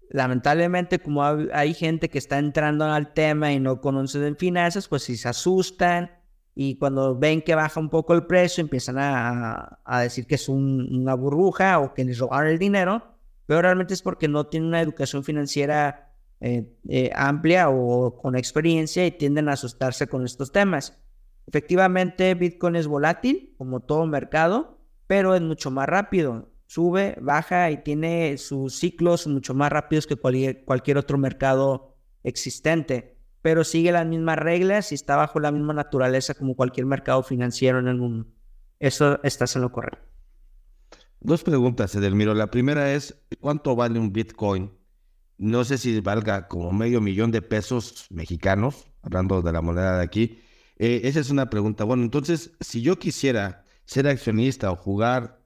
Lamentablemente, como hay gente que está entrando al tema y no conoce de finanzas, pues si se asustan y cuando ven que baja un poco el precio, empiezan a, decir que es una burbuja o que les robaron el dinero, pero realmente es porque no tienen una educación financiera eh, eh, amplia o con experiencia y tienden a asustarse con estos temas. Efectivamente, Bitcoin es volátil, como todo mercado, pero es mucho más rápido. Sube, baja y tiene sus ciclos mucho más rápidos que cualquier, otro mercado existente, pero sigue las mismas reglas y está bajo la misma naturaleza como cualquier mercado financiero en el mundo. Eso está en lo correcto. Dos preguntas, Edelmiro. La primera es, ¿cuánto vale un Bitcoin? No sé si valga como medio millón de pesos mexicanos, hablando de la moneda de aquí. Eh, esa es una pregunta. Bueno, entonces, si yo quisiera ser accionista o jugar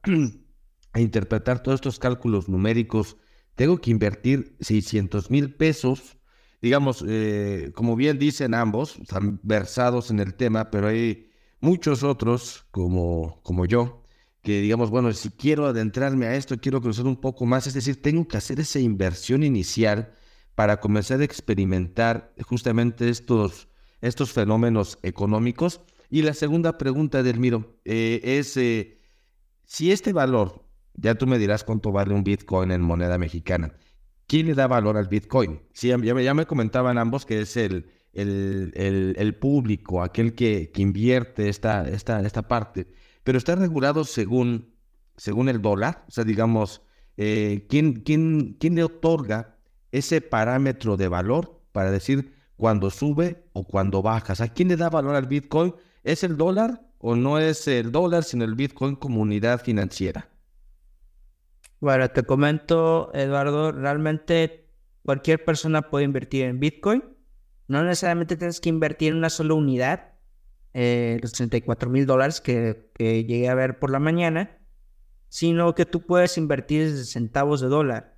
a interpretar todos estos cálculos numéricos, tengo que invertir 600 mil pesos. Digamos, eh, como bien dicen ambos, están versados en el tema, pero hay muchos otros como, como yo que digamos, bueno, si quiero adentrarme a esto, quiero conocer un poco más, es decir, tengo que hacer esa inversión inicial para comenzar a experimentar justamente estos, estos fenómenos económicos. Y la segunda pregunta, Delmiro, eh, es eh, si este valor, ya tú me dirás cuánto vale un Bitcoin en moneda mexicana, ¿quién le da valor al Bitcoin? Sí, ya, me, ya me comentaban ambos que es el, el, el, público, aquel que, que invierte esta, esta, esta parte pero está regulado según, según el dólar, o sea, digamos, eh, ¿quién, quién, quién le otorga ese parámetro de valor para decir cuando sube o cuando baja? O sea, ¿quién le da valor al Bitcoin? ¿Es el dólar o no es el dólar, sino el Bitcoin como unidad financiera? Bueno, te comento, Eduardo, realmente cualquier persona puede invertir en Bitcoin. No necesariamente tienes que invertir en una sola unidad eh, los 34 mil dólares que, llegué a ver por la mañana, sino que tú puedes invertir desde centavos de dólar.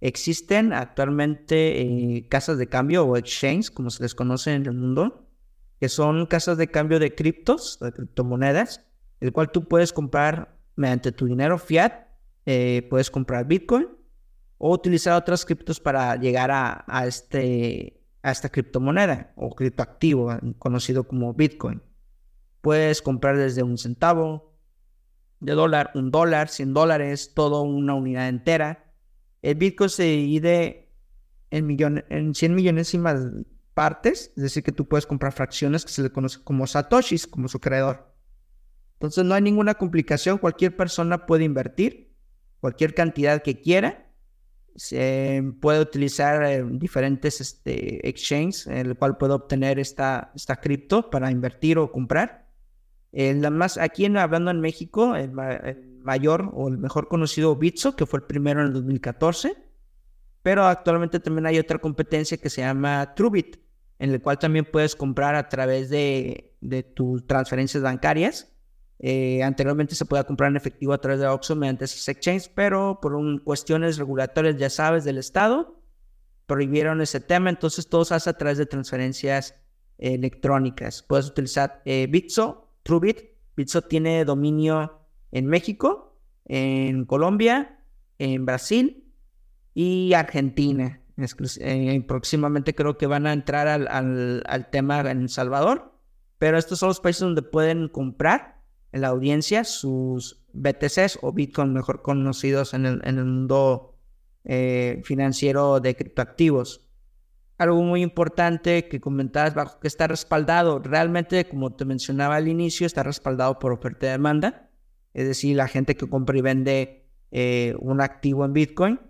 Existen actualmente eh, casas de cambio o exchange, como se les conoce en el mundo, que son casas de cambio de criptos, de criptomonedas, el cual tú puedes comprar mediante tu dinero fiat, eh, puedes comprar Bitcoin o utilizar otras criptos para llegar a, este, a esta criptomoneda o criptoactivo conocido como Bitcoin. Puedes comprar desde un centavo de dólar, un dólar, 100 dólares, toda una unidad entera. El Bitcoin se divide en, millones, en 100 millones y más partes, es decir, que tú puedes comprar fracciones que se le conoce como satoshis, como su creador. Entonces no hay ninguna complicación, cualquier persona puede invertir cualquier cantidad que quiera. Se puede utilizar eh, diferentes este, exchanges en el cual puede obtener esta, esta cripto para invertir o comprar más, aquí en, hablando en México, el, mayor o el mejor conocido Bitso, que fue el primero en el 2014, pero actualmente también hay otra competencia que se llama TrueBit, en el cual también puedes comprar a través de, tus transferencias bancarias. Eh, anteriormente se podía comprar en efectivo a través de Oxxo mediante esas exchanges, pero por cuestiones regulatorias, ya sabes, del Estado, prohibieron ese tema, entonces todo se hace a través de transferencias electrónicas. Puedes utilizar eh, Bitso TrueBit. Bitso tiene dominio en México, en Colombia, en Brasil y Argentina. Eh, próximamente creo que van a entrar al, tema en El Salvador, pero estos son los países donde pueden comprar en la audiencia sus BTCs o Bitcoin, mejor conocidos en el, en el mundo eh, financiero de criptoactivos algo muy importante que comentabas, bajo que está respaldado. Realmente, como te mencionaba al inicio, está respaldado por oferta y demanda. Es decir, la gente que compra y vende eh, un activo en Bitcoin.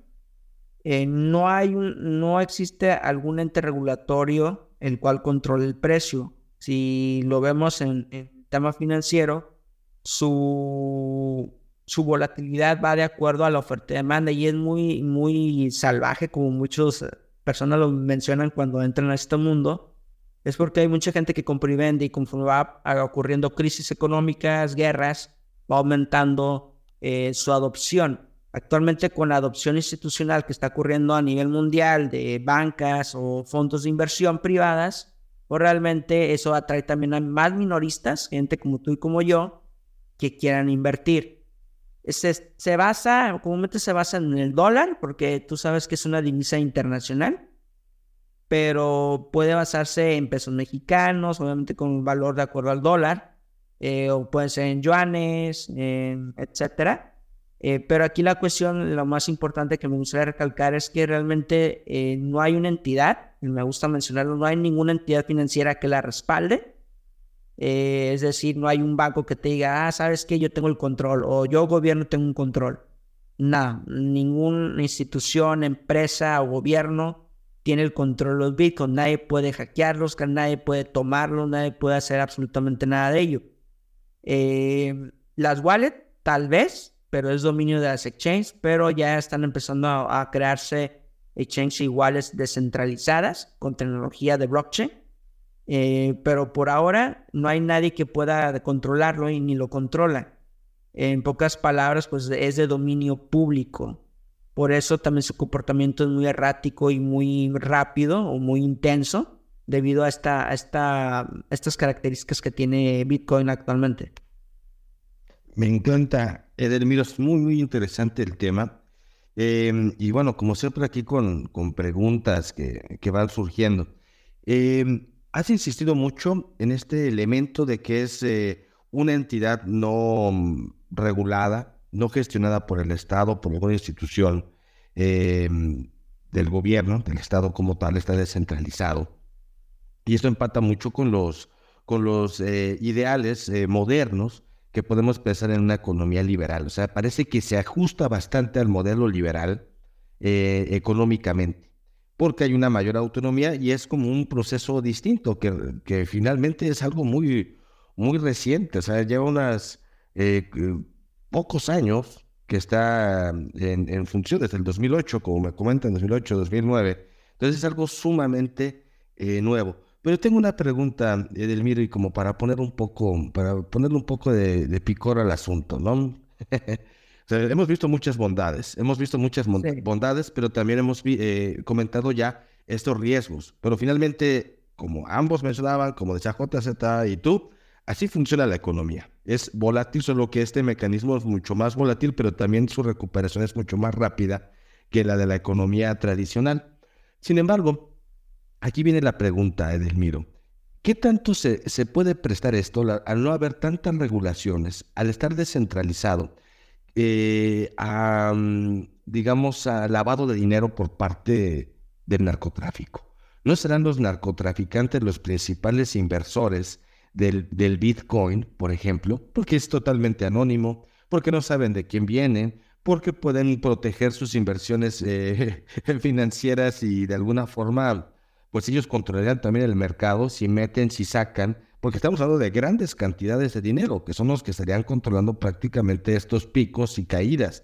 Eh, no, hay no existe algún ente regulatorio el cual controle el precio. Si lo vemos en, en tema financiero, su, su volatilidad va de acuerdo a la oferta y demanda y es muy, muy salvaje, como muchos personas lo mencionan cuando entran a este mundo, es porque hay mucha gente que compra y vende y conforme va ocurriendo crisis económicas, guerras, va aumentando eh, su adopción. Actualmente con la adopción institucional que está ocurriendo a nivel mundial de bancas o fondos de inversión privadas, pues realmente eso atrae también a más minoristas, gente como tú y como yo, que quieran invertir se, basa, comúnmente se basa en el dólar, porque tú sabes que es una divisa internacional, pero puede basarse en pesos mexicanos, obviamente con un valor de acuerdo al dólar, eh, o puede ser en yuanes, etcétera. Eh, pero aquí la cuestión, lo más importante que me gustaría recalcar es que realmente eh, no hay una entidad, y me gusta mencionarlo, no hay ninguna entidad financiera que la respalde eh, es decir, no hay un banco que te diga, ah, sabes que yo tengo el control o yo gobierno tengo un control. Nada, ninguna institución, empresa o gobierno tiene el control de los bitcoins. Nadie puede hackearlos, nadie puede tomarlos, nadie puede hacer absolutamente nada de ello. Eh, las wallets, tal vez, pero es dominio de las exchanges, pero ya están empezando a, a crearse exchanges iguales descentralizadas con tecnología de blockchain eh, pero por ahora no hay nadie que pueda controlarlo y ni lo controla. En pocas palabras, pues es de dominio público. Por eso también su comportamiento es muy errático y muy rápido o muy intenso debido a, esta, esta, estas características que tiene Bitcoin actualmente. Me encanta, Edelmiro, es muy, muy interesante el tema. Em, y bueno, como siempre aquí con, con preguntas que, que van surgiendo. Em, has insistido mucho en este elemento de que es eh, una entidad no mm, regulada, no gestionada por el Estado, por alguna institución em, del gobierno, del Estado como tal, está descentralizado. Y esto empata mucho con los, con los eh, ideales eh, modernos que podemos pensar en una economía liberal. O sea, parece que se ajusta bastante al modelo liberal eh, económicamente, porque hay una mayor autonomía y es como un proceso distinto, que, finalmente es algo muy, muy reciente. O sea, lleva unos eh, pocos años que está en, en función desde el 2008, como me comentan, 2008, 2009. Entonces es algo sumamente eh, nuevo. Pero tengo una pregunta, Edelmiro, y como para poner un poco, para ponerle un poco de, picor al asunto, ¿no? hemos visto muchas bondades, hemos visto muchas bondades, pero también hemos eh, comentado ya estos riesgos. Pero finalmente, como ambos mencionaban, como decía JZ y tú, así funciona la economía. Es volátil, solo que este mecanismo es mucho más volátil, pero también su recuperación es mucho más rápida que la de la economía tradicional. Sin embargo, Aquí viene la pregunta, Edelmiro. ¿Qué tanto se, se puede prestar esto al no haber tantas regulaciones, al estar descentralizado, eh, a, mm, digamos, a lavado de dinero por parte del narcotráfico? ¿No serán los narcotraficantes los principales inversores del, del Bitcoin, por ejemplo? Porque es totalmente anónimo, porque no saben de quién vienen, porque pueden proteger sus inversiones eh, financieras y de alguna forma pues ellos controlarían también el mercado si meten, si sacan, porque estamos hablando de grandes cantidades de dinero, que son los que estarían controlando prácticamente estos picos y caídas.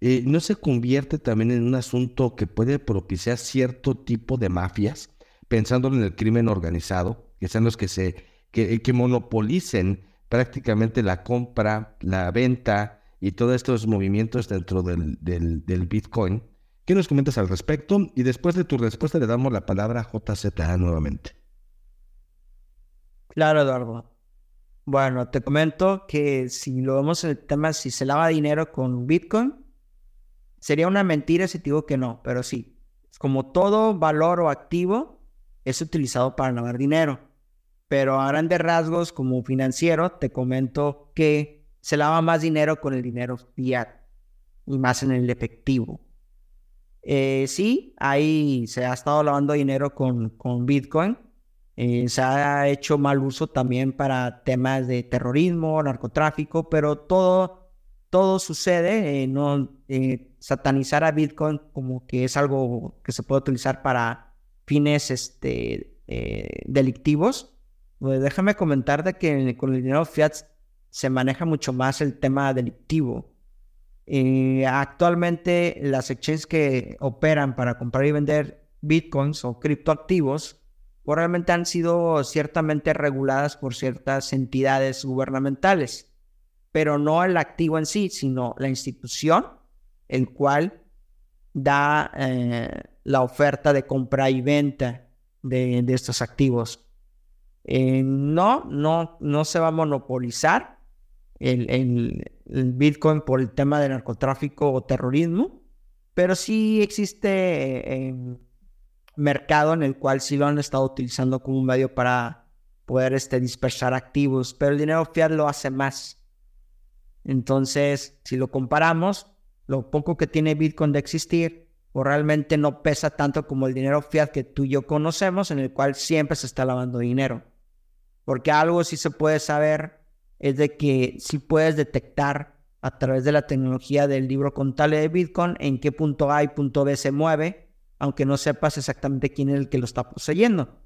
Eh, ¿No se convierte también en un asunto que puede propiciar cierto tipo de mafias, pensando en el crimen organizado, que sean los que se que, que monopolicen prácticamente la compra, la venta y todos estos movimientos dentro del, del, del Bitcoin? ¿Qué nos comentas al respecto? Y después de tu respuesta le damos la palabra a JZA nuevamente. Claro, Eduardo. Bueno, te comento que si lo vemos en el tema, si se lava dinero con Bitcoin, sería una mentira si te digo que no, pero sí. Como todo valor o activo es utilizado para lavar dinero. Pero a grandes rasgos, como financiero, te comento que se lava más dinero con el dinero fiat y más en el efectivo. Eh, sí, ahí se ha estado lavando dinero con, con Bitcoin. Eh, se ha hecho mal uso también para temas de terrorismo, narcotráfico, pero todo, todo sucede. Eh, no satanizar a Bitcoin como que es algo que se puede utilizar para fines este, delictivos. Pues déjame comentar de que con el dinero fiat se maneja mucho más el tema delictivo. Eh, actualmente las exchanges que operan para comprar y vender bitcoins o criptoactivos pues, realmente han sido ciertamente reguladas por ciertas entidades gubernamentales, pero no el activo en sí, sino la institución, el cual da eh, la oferta de compra y venta de, estos activos. Eh, no, no, no se va a monopolizar el, Bitcoin por el tema de narcotráfico o terrorismo, pero sí existe eh, mercado en el cual sí lo han estado utilizando como un medio para poder este, dispersar activos, pero el dinero fiat lo hace más. Entonces, si lo comparamos, lo poco que tiene Bitcoin de existir, o realmente no pesa tanto como el dinero fiat que tú y yo conocemos, en el cual siempre se está lavando dinero. Porque algo sí se puede saber es de que si puedes detectar a través de la tecnología del libro contable de Bitcoin en qué punto A y punto B se mueve, aunque no sepas exactamente quién es el que lo está poseyendo.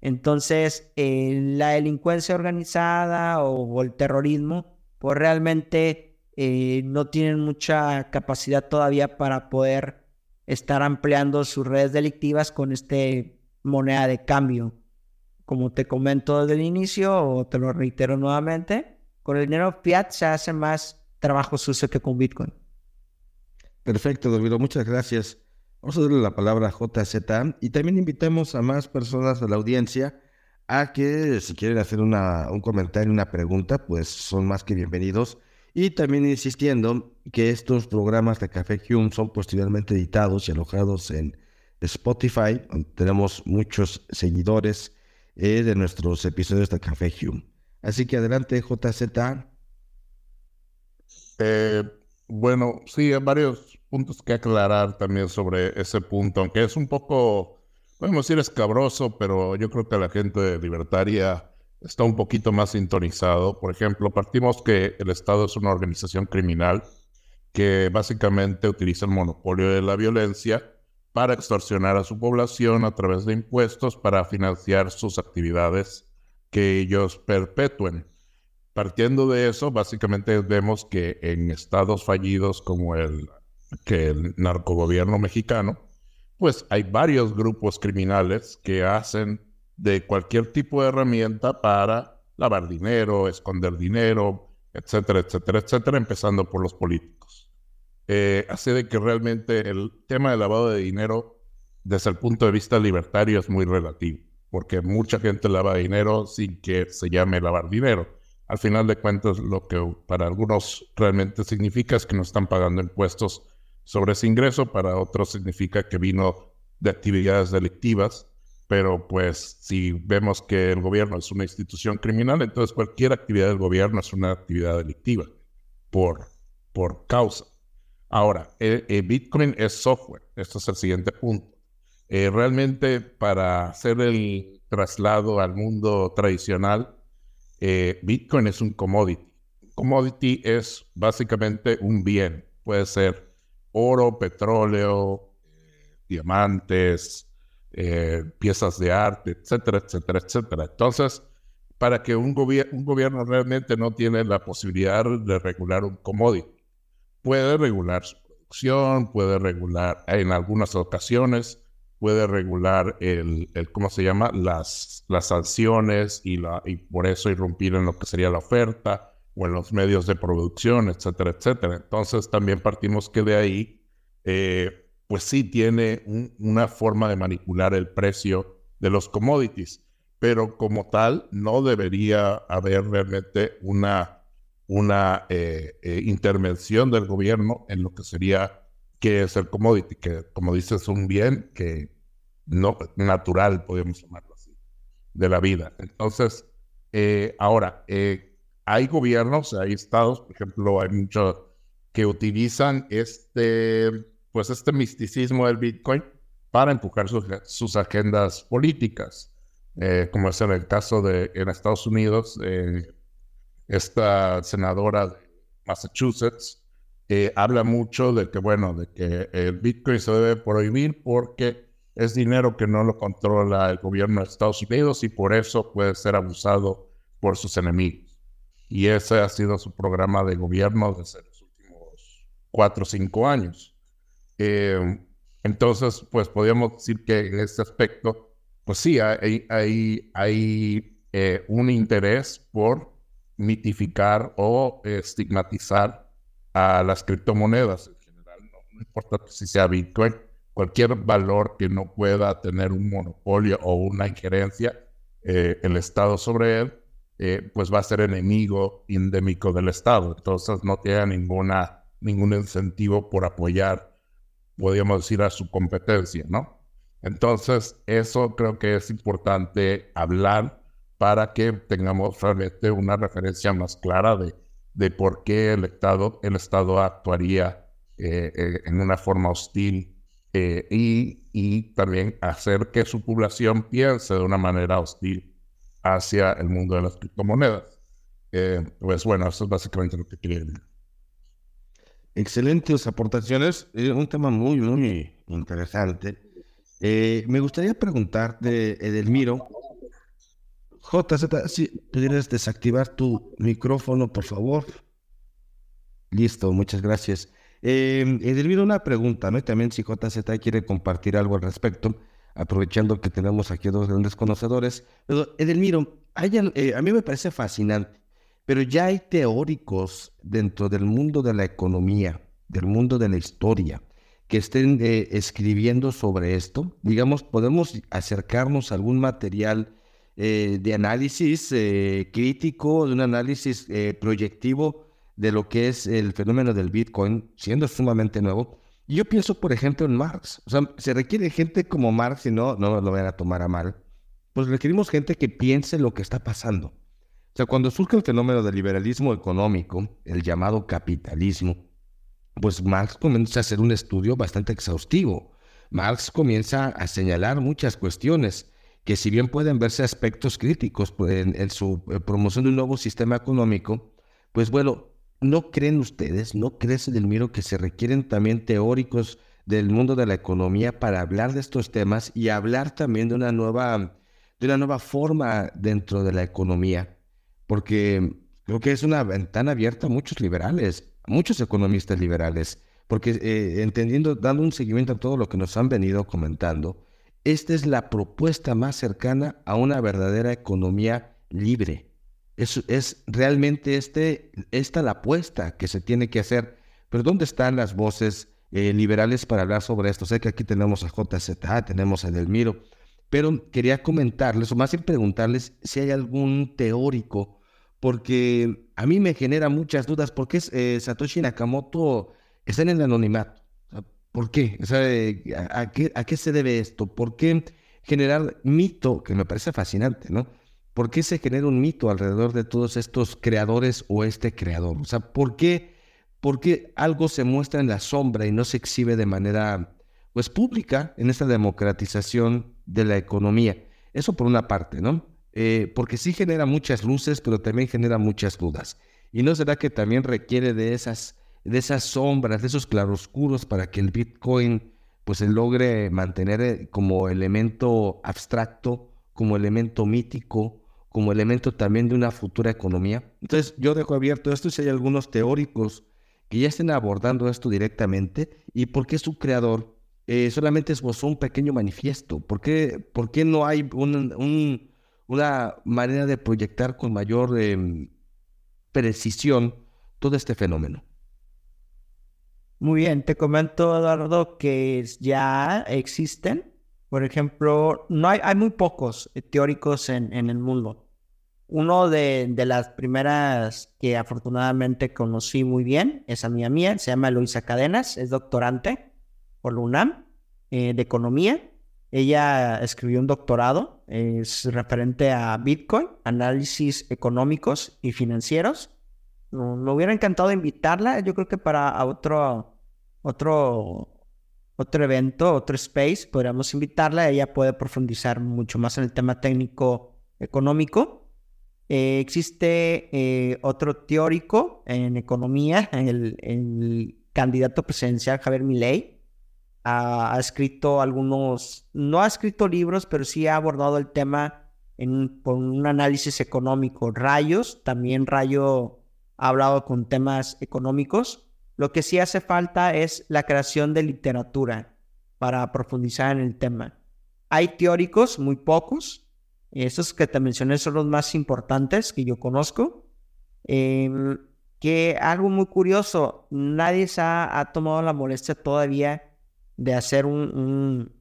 Entonces, eh, la delincuencia organizada o, el terrorismo, pues realmente eh, no tienen mucha capacidad todavía para poder estar ampliando sus redes delictivas con este moneda de cambio como te comento desde el inicio, o te lo reitero nuevamente, con el dinero fiat se hace más trabajo sucio que con Bitcoin. Perfecto, Dormido, muchas gracias. Vamos a darle la palabra a JZ y también invitamos a más personas de la audiencia a que si quieren hacer una, un comentario, una pregunta, pues son más que bienvenidos. Y también insistiendo que estos programas de Café Hume son posteriormente editados y alojados en Spotify, donde tenemos muchos seguidores eh, de nuestros episodios de Café Hume. Así que adelante, JZ. Eh, bueno, sí, varios puntos que aclarar también sobre ese punto, aunque es un poco, podemos decir escabroso, pero yo creo que la gente libertaria está un poquito más sintonizado. Por ejemplo, partimos que el Estado es una organización criminal que básicamente utiliza el monopolio de la violencia para extorsionar a su población a través de impuestos para financiar sus actividades que ellos perpetúen. Partiendo de eso, básicamente vemos que en estados fallidos como el, que el narcogobierno mexicano, pues hay varios grupos criminales que hacen de cualquier tipo de herramienta para lavar dinero, esconder dinero, etcétera, etcétera, etcétera, empezando por los políticos. Eh, así de que realmente el tema del lavado de dinero, desde el punto de vista libertario, es muy relativo, porque mucha gente lava dinero sin que se llame lavar dinero. Al final de cuentas, lo que para algunos realmente significa es que no están pagando impuestos sobre ese ingreso, para otros significa que vino de actividades delictivas, pero pues si vemos que el gobierno es una institución criminal, entonces cualquier actividad del gobierno es una actividad delictiva por, por causa. Ahora, eh, eh, Bitcoin es software. Este es el siguiente punto. Eh, realmente para hacer el traslado al mundo tradicional, Bitcoin es un commodity. Commodity es básicamente un bien. Puede ser oro, petróleo, diamantes, piezas de arte, etcétera, etcétera, etcétera. Entonces, para que un, un gobierno realmente no tiene la posibilidad de regular un commodity puede regular su producción, puede regular, en algunas ocasiones, puede regular el, ¿cómo se llama? Las, las sanciones y, la, y por eso irrumpir en lo que sería la oferta o en los medios de producción, etcétera, etcétera. Entonces también partimos que de ahí, eh, pues sí tiene una forma de manipular el precio de los commodities, pero como tal no debería haber realmente una una eh, eh, intervención del gobierno en lo que sería que es el commodity, que como dices es un bien que no natural, podemos llamarlo así, de la vida. Entonces, eh, ahora, hay gobiernos, hay estados, por ejemplo, hay muchos que utilizan este, pues este misticismo del Bitcoin para empujar sus, agendas políticas, como es en el caso de en Estados Unidos, esta senadora de Massachusetts, eh, habla mucho de que, bueno, de que el Bitcoin se debe prohibir porque es dinero que no lo controla el gobierno de Estados Unidos y por eso puede ser abusado por sus enemigos. Y ese ha sido su programa de gobierno desde los últimos cuatro o cinco años. Eh, entonces, pues podríamos decir que en este aspecto, pues sí, hay, eh, un interés por mitificar o estigmatizar a las criptomonedas en general. No, importa si sea Bitcoin, cualquier valor que no pueda tener un monopolio o una injerencia eh, el Estado sobre él, eh, pues va a ser enemigo endémico del Estado. Entonces no tiene ninguna, ningún incentivo por apoyar, podríamos decir, a su competencia, ¿no? Entonces, eso creo que es importante hablar para que tengamos realmente una referencia más clara de, de por qué el Estado, el Estado actuaría eh, eh, en una forma hostil y, y, también hacer que su población piense de una manera hostil hacia el mundo de las criptomonedas. pues bueno, eso es básicamente lo que quería decir. Excelentes aportaciones, un tema muy, muy interesante. me gustaría preguntarte, Edelmiro, JZ, si pudieras desactivar tu micrófono, por favor. Listo, muchas gracias. Eh, Edelmiro, una pregunta, ¿no? Y también si JZ quiere compartir algo al respecto, aprovechando que tenemos aquí dos grandes conocedores. Pero, Edelmiro, eh, a mí me parece fascinante, pero ya hay teóricos dentro del mundo de la economía, del mundo de la historia, que estén eh, escribiendo sobre esto. Digamos, podemos acercarnos a algún material eh, de análisis eh, crítico, de un análisis proyectivo de lo que es el fenómeno del Bitcoin, siendo sumamente nuevo. Yo pienso, por ejemplo, en Marx. O sea, se requiere gente como Marx, y no, no lo vayan a tomar a mal. Pues requerimos gente que piense lo que está pasando. O sea, cuando surge el fenómeno del liberalismo económico, el llamado capitalismo, pues Marx comienza a hacer un estudio bastante exhaustivo. Marx comienza a señalar muchas cuestiones que si bien pueden verse aspectos críticos pues, en, su eh, promoción de un nuevo sistema económico, pues bueno, ¿no creen ustedes, no crees, Delmiro, que se requieren también teóricos del mundo de la economía para hablar de estos temas y hablar también de una nueva, de una nueva forma dentro de la economía? Porque creo que es una ventana abierta a muchos liberales, muchos economistas liberales, porque eh, entendiendo, dando un seguimiento a todo lo que nos han venido comentando, esta es la propuesta más cercana a una verdadera economía libre. Es, realmente este, esta la apuesta que se tiene que hacer. Pero ¿dónde están las voces eh, liberales para hablar sobre esto? Sé que aquí tenemos a JZA, tenemos a Delmiro, pero quería comentarles, o más bien preguntarles si hay algún teórico porque a mí me genera muchas dudas. ¿Por qué eh, Satoshi Nakamoto está en el anonimato? ¿Por qué? ¿a, qué? ¿A qué se debe esto? ¿Por qué generar mito? Que me parece fascinante, ¿no? ¿Por qué se genera un mito alrededor de todos estos creadores o este creador? O sea, ¿por qué, ¿por qué algo se muestra en la sombra y no se exhibe de manera pues pública en esta democratización de la economía? Eso por una parte, ¿no? Eh, porque sí genera muchas luces, pero también genera muchas dudas. ¿Y no será que también requiere de esas, de esas sombras, de esos claroscuros para que el Bitcoin pues se logre mantener eh, como elemento abstracto, como elemento mítico, como elemento también de una futura economía? Entonces yo dejo abierto esto si hay algunos teóricos que ya estén abordando esto directamente y por qué su creador eh, solamente esbozó un pequeño manifiesto, por qué, por qué no hay un una manera de proyectar con mayor em, precisión todo este fenómeno. Muy bien, te comento, Eduardo, que ya existen. Por ejemplo, no hay, hay muy pocos teóricos en, en el mundo. Uno de, las primeras que afortunadamente conocí muy bien es a mía mía, se llama Luisa Cadenas, es doctorante por la UNAM eh, de Economía ella escribió un doctorado, es referente a Bitcoin, análisis económicos y financieros. Me hubiera encantado invitarla, yo creo que para otro, otro, otro evento, otro space, podríamos invitarla. Ella puede profundizar mucho más en el tema técnico económico. Eh, existe eh, otro teórico en economía, el, el candidato presidencial Javier Milei, ha, escrito algunos, no ha escrito libros, pero sí ha abordado el tema en, por un análisis económico. Rayos, también Rayo ha hablado con temas económicos. Lo que sí hace falta es la creación de literatura para profundizar en el tema. Hay teóricos, muy pocos. Esos que te mencioné son los más importantes que yo conozco. Em, que algo muy curioso, nadie se ha, ha tomado la molestia todavía de hacer un,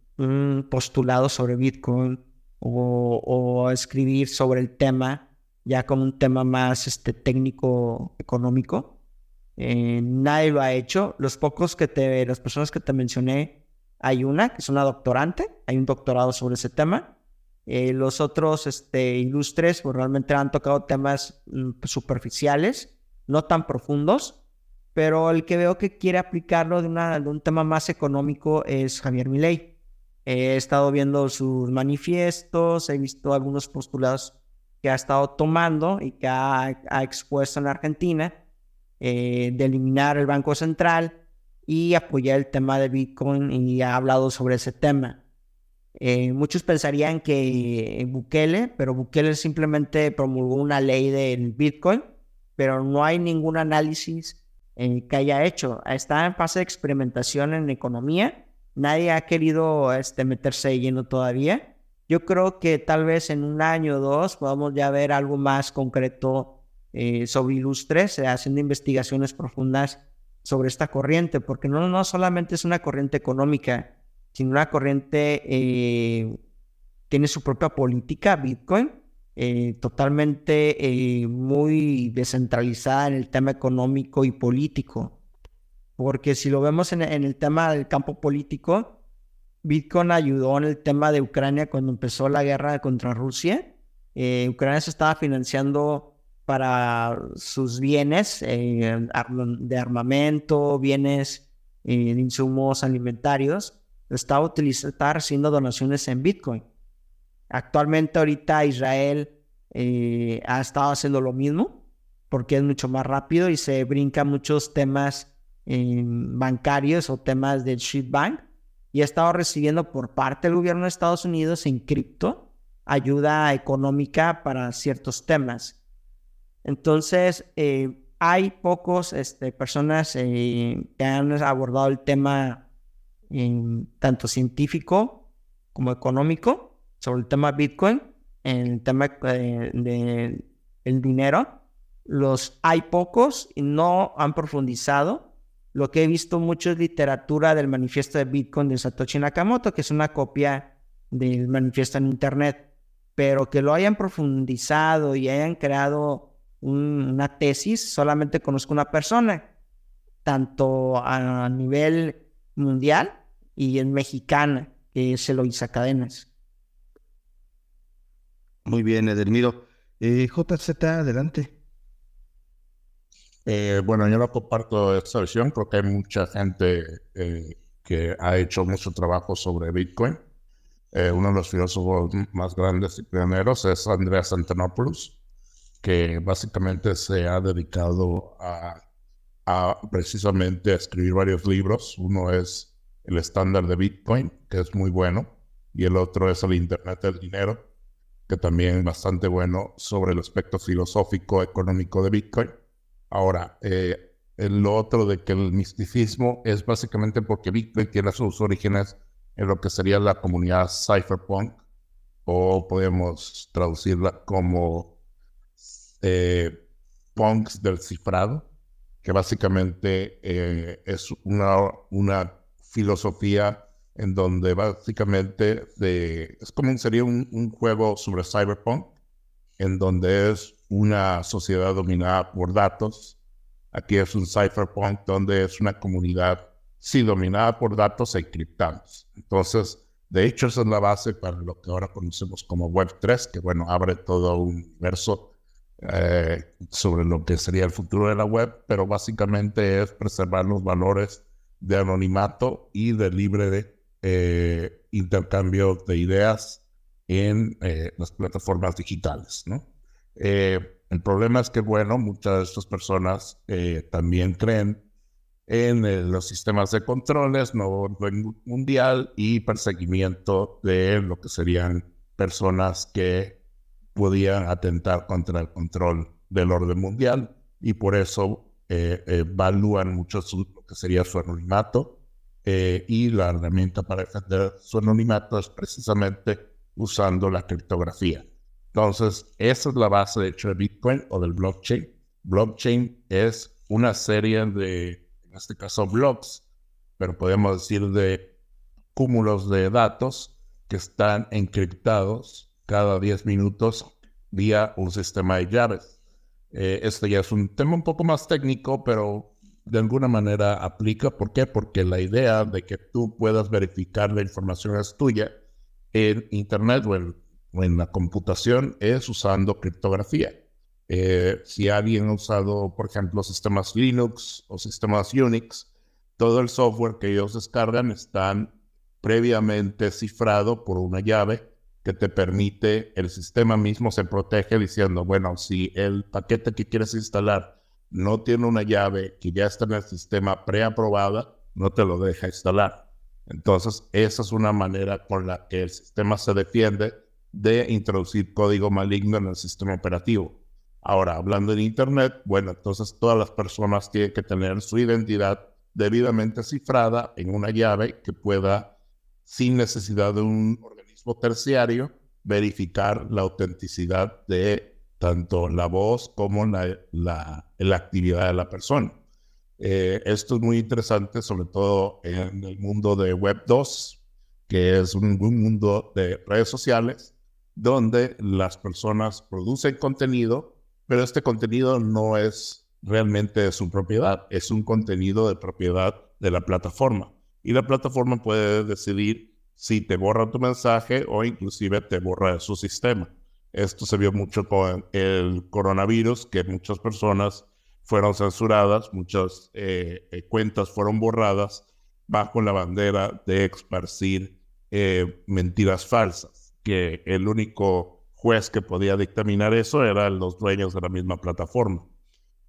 postulado sobre Bitcoin o, escribir sobre el tema ya como un tema más este, técnico económico. Eh, nadie lo ha hecho. Los pocos que te, las personas que te mencioné, hay una que es una doctorante, hay un doctorado sobre ese tema. Eh, los otros este, ilustres pues, realmente han tocado temas mm, superficiales, no tan profundos, pero el que veo que quiere aplicarlo de, un tema más económico es Javier Milei. He estado viendo sus manifiestos, he visto algunos postulados que ha estado tomando y que ha, expuesto en Argentina, eh, de eliminar el Banco Central y apoyar el tema de Bitcoin y ha hablado sobre ese tema. Eh, muchos pensarían que Bukele, pero Bukele simplemente promulgó una ley del Bitcoin, pero no hay ningún análisis que haya hecho. Está en fase de experimentación en economía. Nadie ha querido este, meterse lleno todavía. Yo creo que tal vez en un año o dos podamos ya ver algo más concreto eh, sobre ilustres, eh, haciendo investigaciones profundas sobre esta corriente, porque no, no solamente es una corriente económica, sino una corriente eh, tiene su propia política, Bitcoin, eh, totalmente eh, muy descentralizada en el tema económico y político. Porque si lo vemos en, el tema del campo político, Bitcoin ayudó en el tema de Ucrania cuando empezó la guerra contra Rusia. Ucrania se estaba financiando para sus bienes de armamento, bienes de insumos alimentarios. Estaba, utilizando, recibiendo donaciones en Bitcoin. Actualmente ahorita Israel eh, ha estado haciendo lo mismo porque es mucho más rápido y se brinca muchos temas bancarios o temas del Street Bank y ha estado recibiendo por parte del gobierno de Estados Unidos en cripto ayuda económica para ciertos temas. Entonces, eh, hay pocos este, personas eh, que han abordado el tema tanto científico como económico sobre el tema Bitcoin, en el tema del de, el dinero, los hay pocos y no han profundizado. Lo que he visto mucho es literatura del manifiesto de Bitcoin de Satoshi Nakamoto, que es una copia del manifiesto en Internet, pero que lo hayan profundizado y hayan creado una tesis, solamente conozco una persona, tanto a nivel mundial y en mexicana, que es Eloisa Cadenas. Muy bien, Edelmiro. Eh, JZ, adelante. Eh, bueno, yo no comparto esta visión. Creo que hay mucha gente eh, que ha hecho mucho trabajo sobre Bitcoin. Eh, uno de los filósofos más grandes y pioneros es Andreas Antonopoulos, que básicamente se ha dedicado a, a precisamente a escribir varios libros. Uno es el estándar de Bitcoin, que es muy bueno, y el otro es el Internet del Dinero, que también es bastante bueno sobre el aspecto filosófico económico de Bitcoin. Ahora, eh, el otro de que el misticismo es básicamente porque Bitcoin tiene sus orígenes en lo que sería la comunidad cypherpunk, o podemos traducirla como eh, punks del cifrado, que básicamente eh, es una, una filosofía en donde básicamente es como sería un, juego sobre cyberpunk, en donde es una sociedad dominada por datos. Aquí es un cyberpunk donde es una comunidad, sí, dominada por datos e encriptados. Entonces, de hecho, esa es la base para lo que ahora conocemos como Web3, que bueno, abre todo un universo eh, sobre lo que sería el futuro de la web, pero básicamente es preservar los valores de anonimato y de libre de eh, intercambio de ideas en eh, las plataformas digitales. ¿no? Eh, el problema es que, bueno, muchas de estas personas también creen en los sistemas de controles, nuevo orden mundial y perseguimiento de lo que serían personas que podían atentar contra el control del orden mundial y por eso evalúan mucho lo que sería su anonimato eh, y la herramienta para defender su anonimato es precisamente usando la criptografía. Entonces, esa es la base de hecho de Bitcoin o del blockchain. Blockchain es una serie de, en este caso, blocks, pero podemos decir de cúmulos de datos que están encriptados cada 10 minutos vía un sistema de llaves. Eh, este ya es un tema un poco más técnico, pero de alguna manera aplica. ¿Por qué? Porque la idea de que tú puedas verificar la información es tuya en Internet o en, la computación es usando criptografía. Eh, si alguien ha usado, por ejemplo, sistemas Linux o sistemas Unix, todo el software que ellos descargan están previamente cifrado por una llave que te permite, el sistema mismo se protege diciendo, bueno, si el paquete que quieres instalar no tiene una llave que ya está en el sistema preaprobada, no te lo deja instalar. Entonces, esa es una manera con la que el sistema se defiende de introducir código maligno en el sistema operativo. Ahora, hablando de Internet, bueno, entonces todas las personas tienen que tener su identidad debidamente cifrada en una llave que pueda, sin necesidad de un organismo terciario, verificar la autenticidad de tanto la voz como la, la, actividad de la persona. Eh, esto es muy interesante, sobre todo en el mundo de Web 2, que es un, mundo de redes sociales, donde las personas producen contenido, pero este contenido no es realmente de su propiedad, es un contenido de propiedad de la plataforma. Y la plataforma puede decidir si te borra tu mensaje o inclusive te borra su sistema. Esto se vio mucho con el coronavirus, que muchas personas fueron censuradas, muchas eh, eh, cuentas fueron borradas bajo la bandera de esparcir eh, mentiras falsas, que el único juez que podía dictaminar eso eran los dueños de la misma plataforma.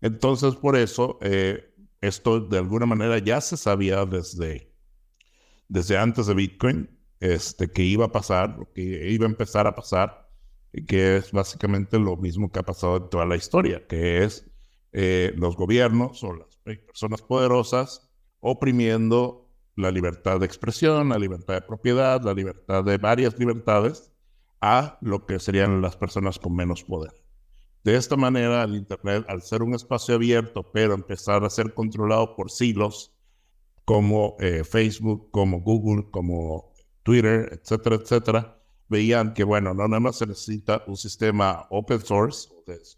Entonces, por eso, esto de alguna manera ya se sabía desde, desde antes de Bitcoin, este, que iba a pasar, que iba a empezar a pasar, que es básicamente lo mismo que ha pasado en toda la historia, que es eh, los gobiernos o las personas poderosas oprimiendo la libertad de expresión, la libertad de propiedad, la libertad de varias libertades a lo que serían las personas con menos poder. De esta manera, el Internet, al ser un espacio abierto, pero empezar a ser controlado por silos como eh, Facebook, como Google, como Twitter, etcétera, etcétera, veían que, bueno, no nada más se necesita un sistema open source,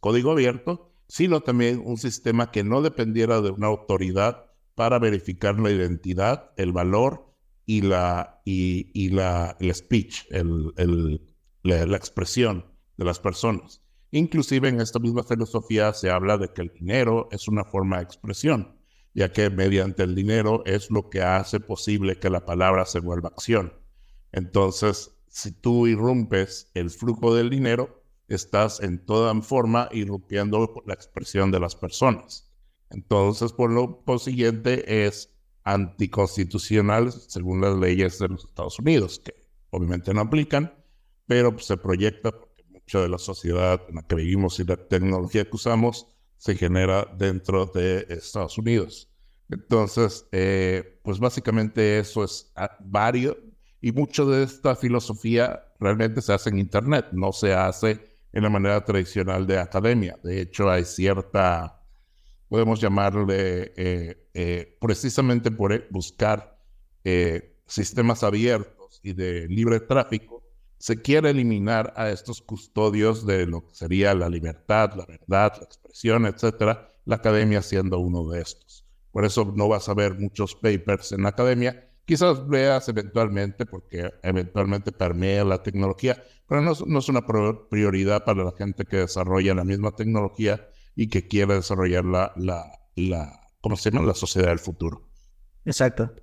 código abierto, sino también un sistema que no dependiera de una autoridad para verificar la identidad, el valor y la, y, la, el speech, el, la, expresión de las personas. Inclusive en esta misma filosofía se habla de que el dinero es una forma de expresión, ya que mediante el dinero es lo que hace posible que la palabra se vuelva acción. Entonces, si tú irrumpes el flujo del dinero, estás en toda forma irrumpiendo la expresión de las personas. Entonces, por lo siguiente, es anticonstitucional según las leyes de los Estados Unidos, que obviamente no aplican, pero se proyecta porque mucha de la sociedad en la que vivimos y la tecnología que usamos se genera dentro de Estados Unidos. Entonces, eh, pues básicamente eso es ah, varios, y mucho de esta filosofía realmente se hace en Internet, no se hace en la manera tradicional de academia. De hecho, hay cierta, podemos llamarle, eh, eh, precisamente por buscar eh, sistemas abiertos y de libre tráfico, se quiere eliminar a estos custodios de lo que sería la libertad, la verdad, la expresión, etcétera, la academia siendo uno de estos. Por eso no vas a ver muchos papers en la academia Quizás veas eventualmente, porque eventualmente permea la tecnología, pero no, es una prioridad para la gente que desarrolla la misma tecnología y que quiere desarrollar la, la, la ¿cómo se llama? La sociedad del futuro. Exacto.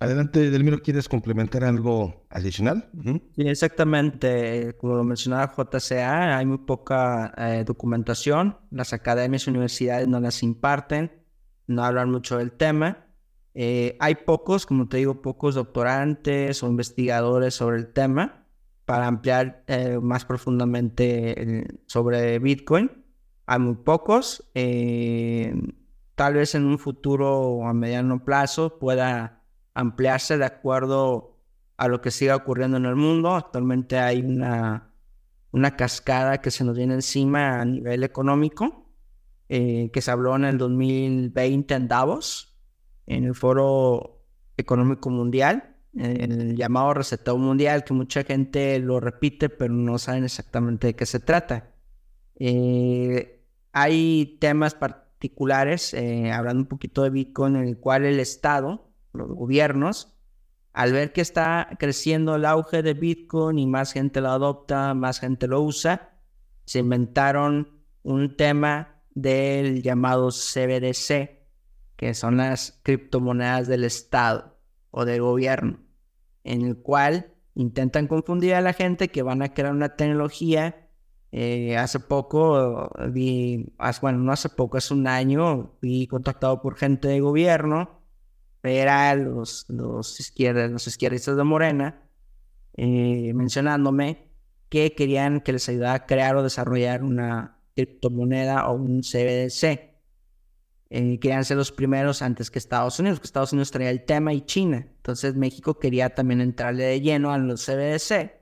Adelante, Delmiro, ¿quieres complementar algo adicional? Sí, exactamente. Como lo mencionaba JCA, hay muy poca eh, documentación. Las academias y universidades no las imparten, no hablan mucho del tema. Eh, hay pocos, como te digo, pocos doctorantes o investigadores sobre el tema para ampliar eh, más profundamente sobre Bitcoin. Hay muy pocos. Eh, tal vez en un futuro a mediano plazo pueda ampliarse de acuerdo a lo que siga ocurriendo en el mundo. Actualmente hay una, una cascada que se nos viene encima a nivel económico, que se habló en el 2020 en Davos, en el Foro Económico Mundial, el llamado recetado mundial, que mucha gente lo repite, pero no saben exactamente de qué se trata. Eh, hay temas particulares, eh, hablando un poquito de Bitcoin, en el cual el Estado, los gobiernos, al ver que está creciendo el auge de Bitcoin y más gente lo adopta, más gente lo usa, se inventaron un tema del llamado CBDC, que son las criptomonedas del Estado o del gobierno, en el cual intentan confundir a la gente que van a crear una tecnología. Eh, hace poco vi, bueno, no hace poco, hace un año, fui contactado por gente de gobierno, era los, los, los izquierdistas de Morena, eh, mencionándome que querían que les ayudara a crear o desarrollar una criptomoneda o un CBDC eh, querían ser los primeros antes que Estados Unidos, que Estados Unidos traía el tema y China. Entonces México quería también entrarle de lleno a los CBDC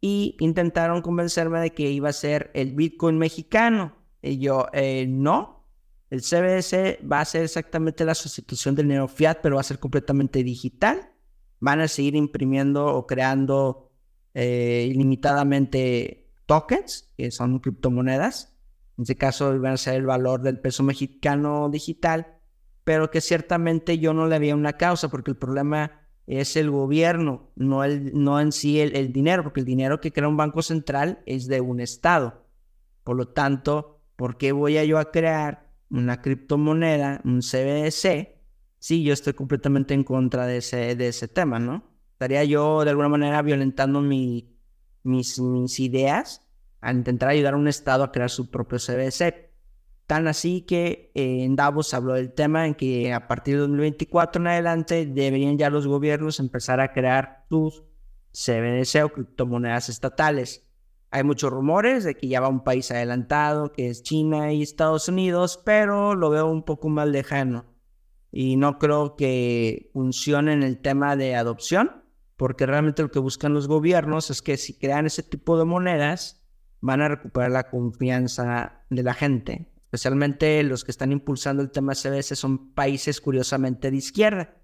y intentaron convencerme de que iba a ser el Bitcoin mexicano. Y yo, eh, no, el CBDC va a ser exactamente la sustitución del dinero fiat, pero va a ser completamente digital. Van a seguir imprimiendo o creando eh, ilimitadamente tokens, que son criptomonedas. En este caso iban a ser el valor del peso mexicano digital, pero que ciertamente yo no le había una causa, porque el problema es el gobierno, no, el, no en sí el, el dinero, porque el dinero que crea un banco central es de un Estado. Por lo tanto, ¿por qué voy a yo a crear una criptomoneda, un CBDC? Sí, yo estoy completamente en contra de ese, de ese tema, ¿no? Estaría yo de alguna manera violentando mi, mis, mis ideas al intentar ayudar a un Estado a crear su propio CBDC. Tan así que eh, en Davos habló del tema en que a partir de 2024 en adelante deberían ya los gobiernos empezar a crear sus CBDC o criptomonedas estatales. Hay muchos rumores de que ya va un país adelantado, que es China y Estados Unidos, pero lo veo un poco más lejano. Y no creo que funcione en el tema de adopción, porque realmente lo que buscan los gobiernos es que si crean ese tipo de monedas, van a recuperar la confianza de la gente. Especialmente los que están impulsando el tema CBS son países curiosamente de izquierda.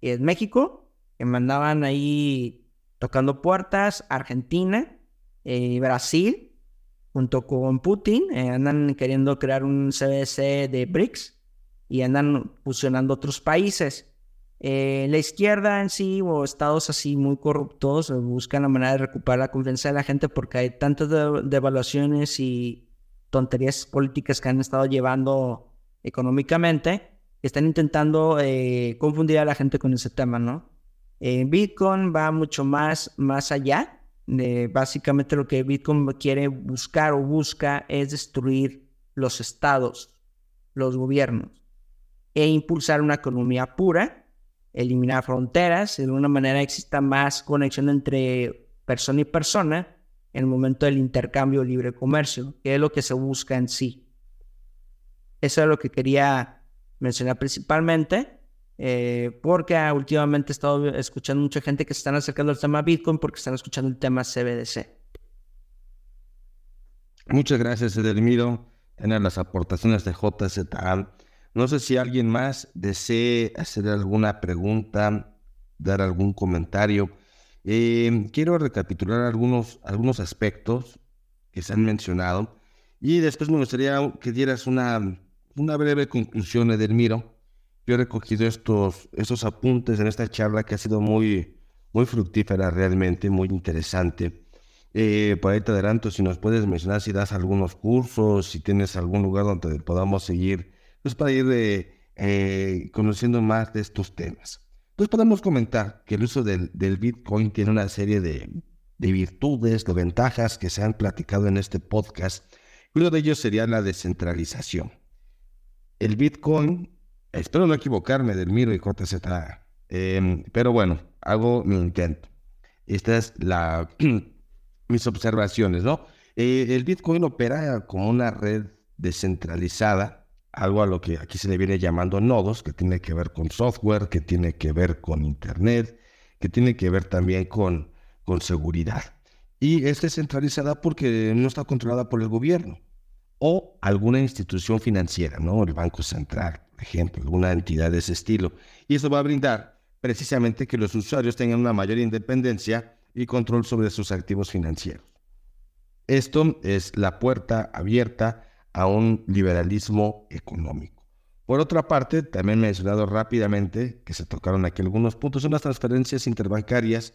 Y es México, que mandaban ahí tocando puertas, Argentina, eh, Brasil, junto con Putin, eh, andan queriendo crear un CBC de BRICS y andan fusionando otros países. Eh, la izquierda en sí o estados así muy corruptos buscan la manera de recuperar la confianza de la gente porque hay tantas devaluaciones y tonterías políticas que han estado llevando económicamente que están intentando confundir a la gente con ese tema, ¿no? Bitcoin va mucho más, más allá básicamente lo que Bitcoin quiere buscar o busca es destruir los estados, los gobiernos, e impulsar una economía pura, eliminar fronteras, de alguna manera exista más conexión entre persona y persona en el momento del intercambio libre comercio, que es lo que se busca en sí. Eso es lo que quería mencionar principalmente. Eh, porque últimamente he estado escuchando mucha gente que se están acercando al tema Bitcoin porque están escuchando el tema CBDC. Muchas gracias, Edelmiro. En las aportaciones de JZA. No sé si alguien más desee hacer alguna pregunta, dar algún comentario. Eh, quiero recapitular algunos, algunos aspectos que se han mencionado y después me gustaría que dieras una, una breve conclusión, Edelmiro, yo he recogido estos, estos apuntes en esta charla que ha sido muy, muy fructífera realmente, muy interesante. Eh, por ahí te adelanto, si nos puedes mencionar si das algunos cursos, si tienes algún lugar donde podamos seguir, pues para ir eh, eh, conociendo más de estos temas. Pues podemos comentar que el uso del, Bitcoin tiene una serie de, de, virtudes, de ventajas que se han platicado en este podcast. Uno de ellos sería la descentralización. El Bitcoin Espero no equivocarme del Miro y JZ. Em, pero bueno, hago mi intento. Estas es la, mis observaciones, ¿no? Eh, el Bitcoin opera como una red descentralizada, algo a lo que aquí se le viene llamando nodos, que tiene que ver con software, que tiene que ver con Internet, que tiene que ver también con, con seguridad. Y es descentralizada porque no está controlada por el gobierno o alguna institución financiera, ¿no? El Banco Central, por ejemplo, alguna entidad de ese estilo. Y eso va a brindar precisamente que los usuarios tengan una mayor independencia y control sobre sus activos financieros. Esto es la puerta abierta a un liberalismo económico. Por otra parte, también mencionado rápidamente, que se tocaron aquí algunos puntos, son las transferencias interbancarias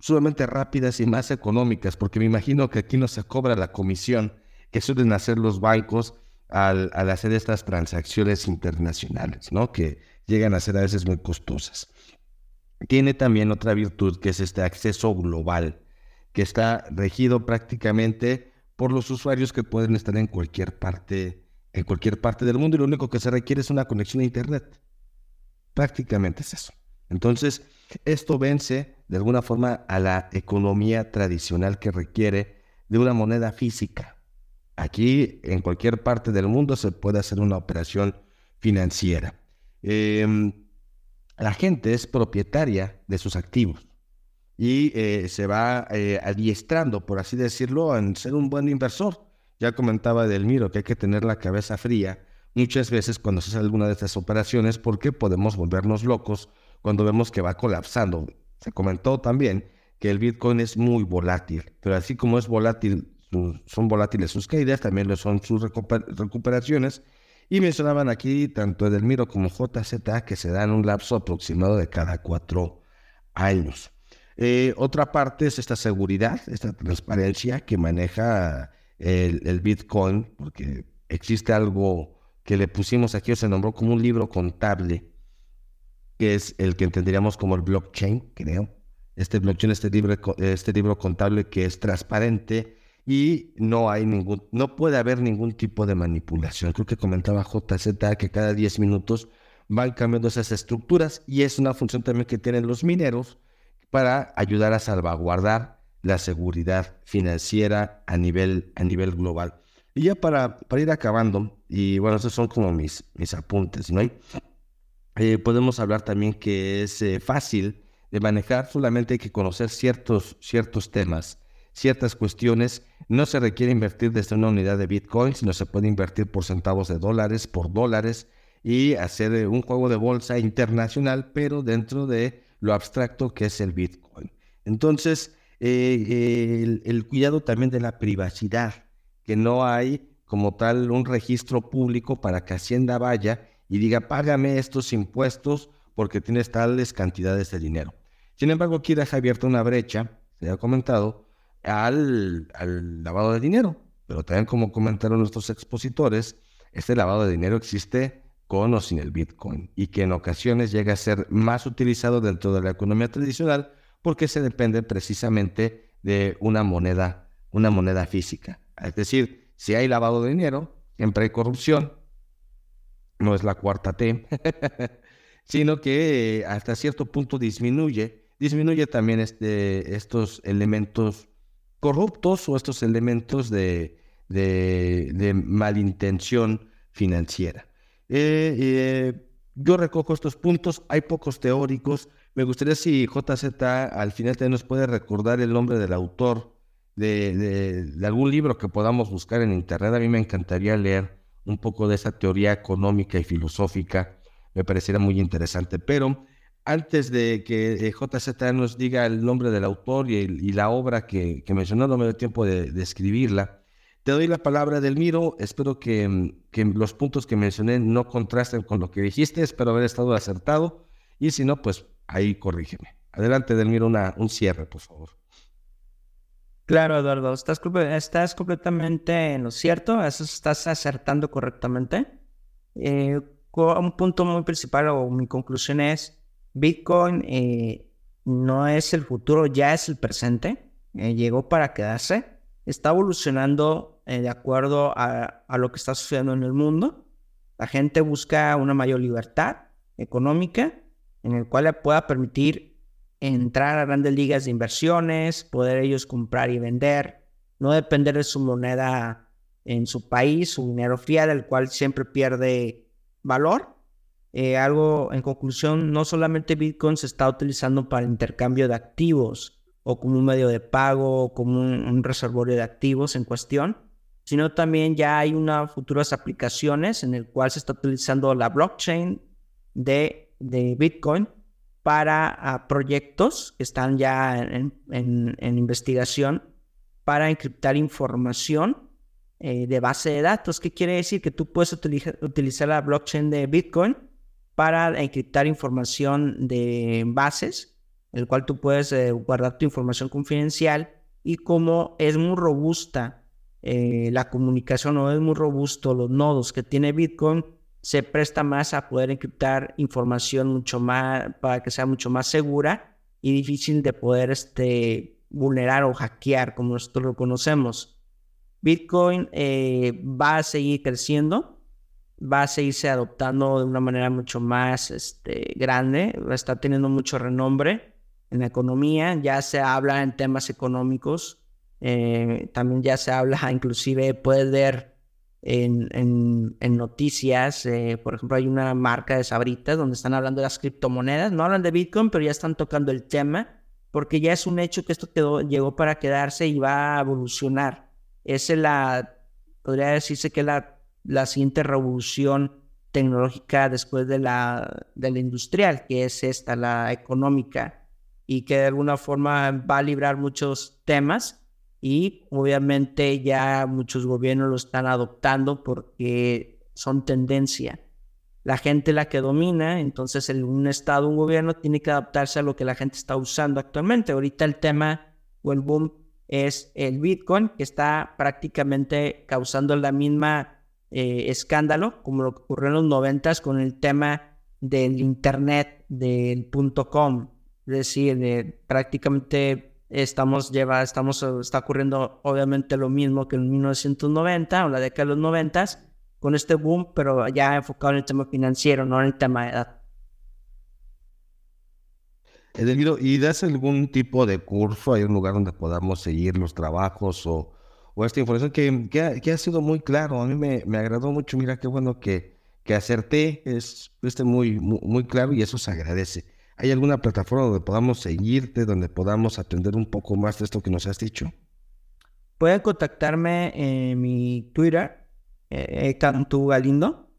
sumamente rápidas y más económicas, porque me imagino que aquí no se cobra la comisión que suelen hacer los bancos al, hacer estas transacciones internacionales, ¿no? Que llegan a ser a veces muy costosas. Tiene también otra virtud que es este acceso global, que está regido prácticamente por los usuarios que pueden estar en cualquier parte, en cualquier parte del mundo y lo único que se requiere es una conexión a internet. Prácticamente es eso. Entonces, esto vence de alguna forma a la economía tradicional que requiere de una moneda física, Aquí, en cualquier parte del mundo, se puede hacer una operación financiera. Em, la gente es propietaria de sus activos y eh, se va eh, adiestrando, por así decirlo, en ser un buen inversor. Ya comentaba Delmiro que hay que tener la cabeza fría muchas veces cuando se hace alguna de estas operaciones porque podemos volvernos locos cuando vemos que va colapsando. Se comentó también que el Bitcoin es muy volátil, pero así como es volátil, son volátiles sus caídas, también lo son sus recuperaciones. Y mencionaban aquí tanto Edelmiro como JZ que se dan un lapso aproximado de cada cuatro años. Eh, otra parte es esta seguridad, esta transparencia que maneja el, Bitcoin, porque existe algo que le pusimos aquí, o se nombró como un libro contable, que es el que entenderíamos como el blockchain, creo. Este blockchain, este libro, este libro contable que es transparente y no hay ningún, no puede haber ningún tipo de manipulación. Creo que comentaba JZ que cada 10 minutos van cambiando esas estructuras y es una función también que tienen los mineros para ayudar a salvaguardar la seguridad financiera a nivel, a nivel global. Y ya para, para ir acabando, y bueno, esos son como mis, mis apuntes, ¿no? Eh, podemos hablar también que es eh, fácil de manejar, solamente hay que conocer ciertos, ciertos temas, ciertas cuestiones. No se requiere invertir desde una unidad de Bitcoin, sino se puede invertir por centavos de dólares, por dólares, y hacer eh, un juego de bolsa internacional, pero dentro de lo abstracto que es el Bitcoin. Entonces, el, el cuidado también de la privacidad, que no hay como tal un registro público para que Hacienda vaya y diga, págame estos impuestos porque tienes tales cantidades de dinero. Sin embargo, aquí deja abierta una brecha, se ha comentado, al, al lavado de dinero. Pero también como comentaron nuestros expositores, este lavado de dinero existe con o sin el Bitcoin y que en ocasiones llega a ser más utilizado dentro de la economía tradicional porque se depende precisamente de una moneda, una moneda física. Es decir, si hay lavado de dinero, siempre hay corrupción, no es la cuarta T, sino que eh, hasta cierto punto disminuye, disminuye también este, estos elementos corruptos o estos elementos de, de, malintención financiera. Eh, eh, yo recojo estos puntos, hay pocos teóricos. Me gustaría si JZ al final también nos puede recordar el nombre del autor de, de, algún libro que podamos buscar en internet. A mí me encantaría leer un poco de esa teoría económica y filosófica. Me pareciera muy interesante. Pero antes de que eh, JZ nos diga el nombre del autor y, la obra que, mencionó, no me dio tiempo de, escribirla. Te doy la palabra, Delmiro. Espero que, los puntos que mencioné no contrasten con lo que dijiste. Espero haber estado acertado. Y si no, pues ahí corrígeme. Adelante, Delmiro, una, un cierre, por favor. Claro, Eduardo, estás, completamente en lo cierto, estás acertando correctamente. Eh, un punto muy principal o mi conclusión es, Bitcoin eh, no es el futuro, ya es el presente, eh, llegó para quedarse, está evolucionando de acuerdo a, a lo que está sucediendo en el mundo. La gente busca una mayor libertad económica en el cual le pueda permitir entrar a grandes ligas de inversiones, poder ellos comprar y vender, no depender de su moneda en su país, su dinero fiat, el cual siempre pierde valor. Eh, algo en conclusión, no solamente Bitcoin se está utilizando para intercambio de activos o como un medio de pago o como un, reservorio de activos en cuestión, sino también ya hay unas futuras aplicaciones en el cual se está utilizando la blockchain de, de Bitcoin para proyectos que están ya en, investigación para encriptar información eh, de base de datos. ¿Qué quiere decir? Que tú puedes utilizar la blockchain de Bitcoin para encriptar información de bases, el cual tú puedes eh, guardar tu información confidencial y como es muy robusta eh, la comunicación o es muy robusto los nodos que tiene Bitcoin, se presta más a poder encriptar información mucho más, para que sea mucho más segura y difícil de poder este, vulnerar o hackear, como nosotros lo conocemos. Bitcoin eh, va a seguir creciendo, va a seguirse adoptando de una manera mucho más este, grande, está teniendo mucho renombre en la economía, ya se habla en temas económicos, eh, también ya se habla, inclusive puedes ver en, en, noticias. Eh, por ejemplo, hay una marca de sabritas donde están hablando de las criptomonedas. No hablan de Bitcoin, pero ya están tocando el tema porque ya es un hecho que esto quedó, llegó para quedarse y va a evolucionar. Es la, podría decirse que la, la siguiente revolución tecnológica después de la, de la industrial, que es esta, la económica. y que de alguna forma va a librar muchos temas y obviamente ya muchos gobiernos lo están adoptando porque son tendencia. La gente la que domina, entonces un estado, un gobierno tiene que adaptarse a lo que la gente está usando actualmente. Ahorita el tema o el boom es el Bitcoin, que está prácticamente causando la misma eh, escándalo como lo que ocurrió en los noventas con el tema del Internet, del punto com. Es decir, prácticamente estamos lleva, estamos, está ocurriendo obviamente lo mismo que en 1990 o la década de los 90 con este boom, pero ya enfocado en el tema financiero, no en el tema de edad. Edelmiro, ¿y das algún tipo de curso? ¿Hay un lugar donde podamos seguir los trabajos o, o esta información que, que, ha, sido muy claro? A mí me, me, agradó mucho, mira qué bueno que, que acerté, es este muy, muy, claro y eso se agradece. ¿Hay alguna plataforma donde podamos seguirte, donde podamos atender un poco más de esto que nos has dicho? Pueden contactarme en mi Twitter, eh, Cantu Galindo.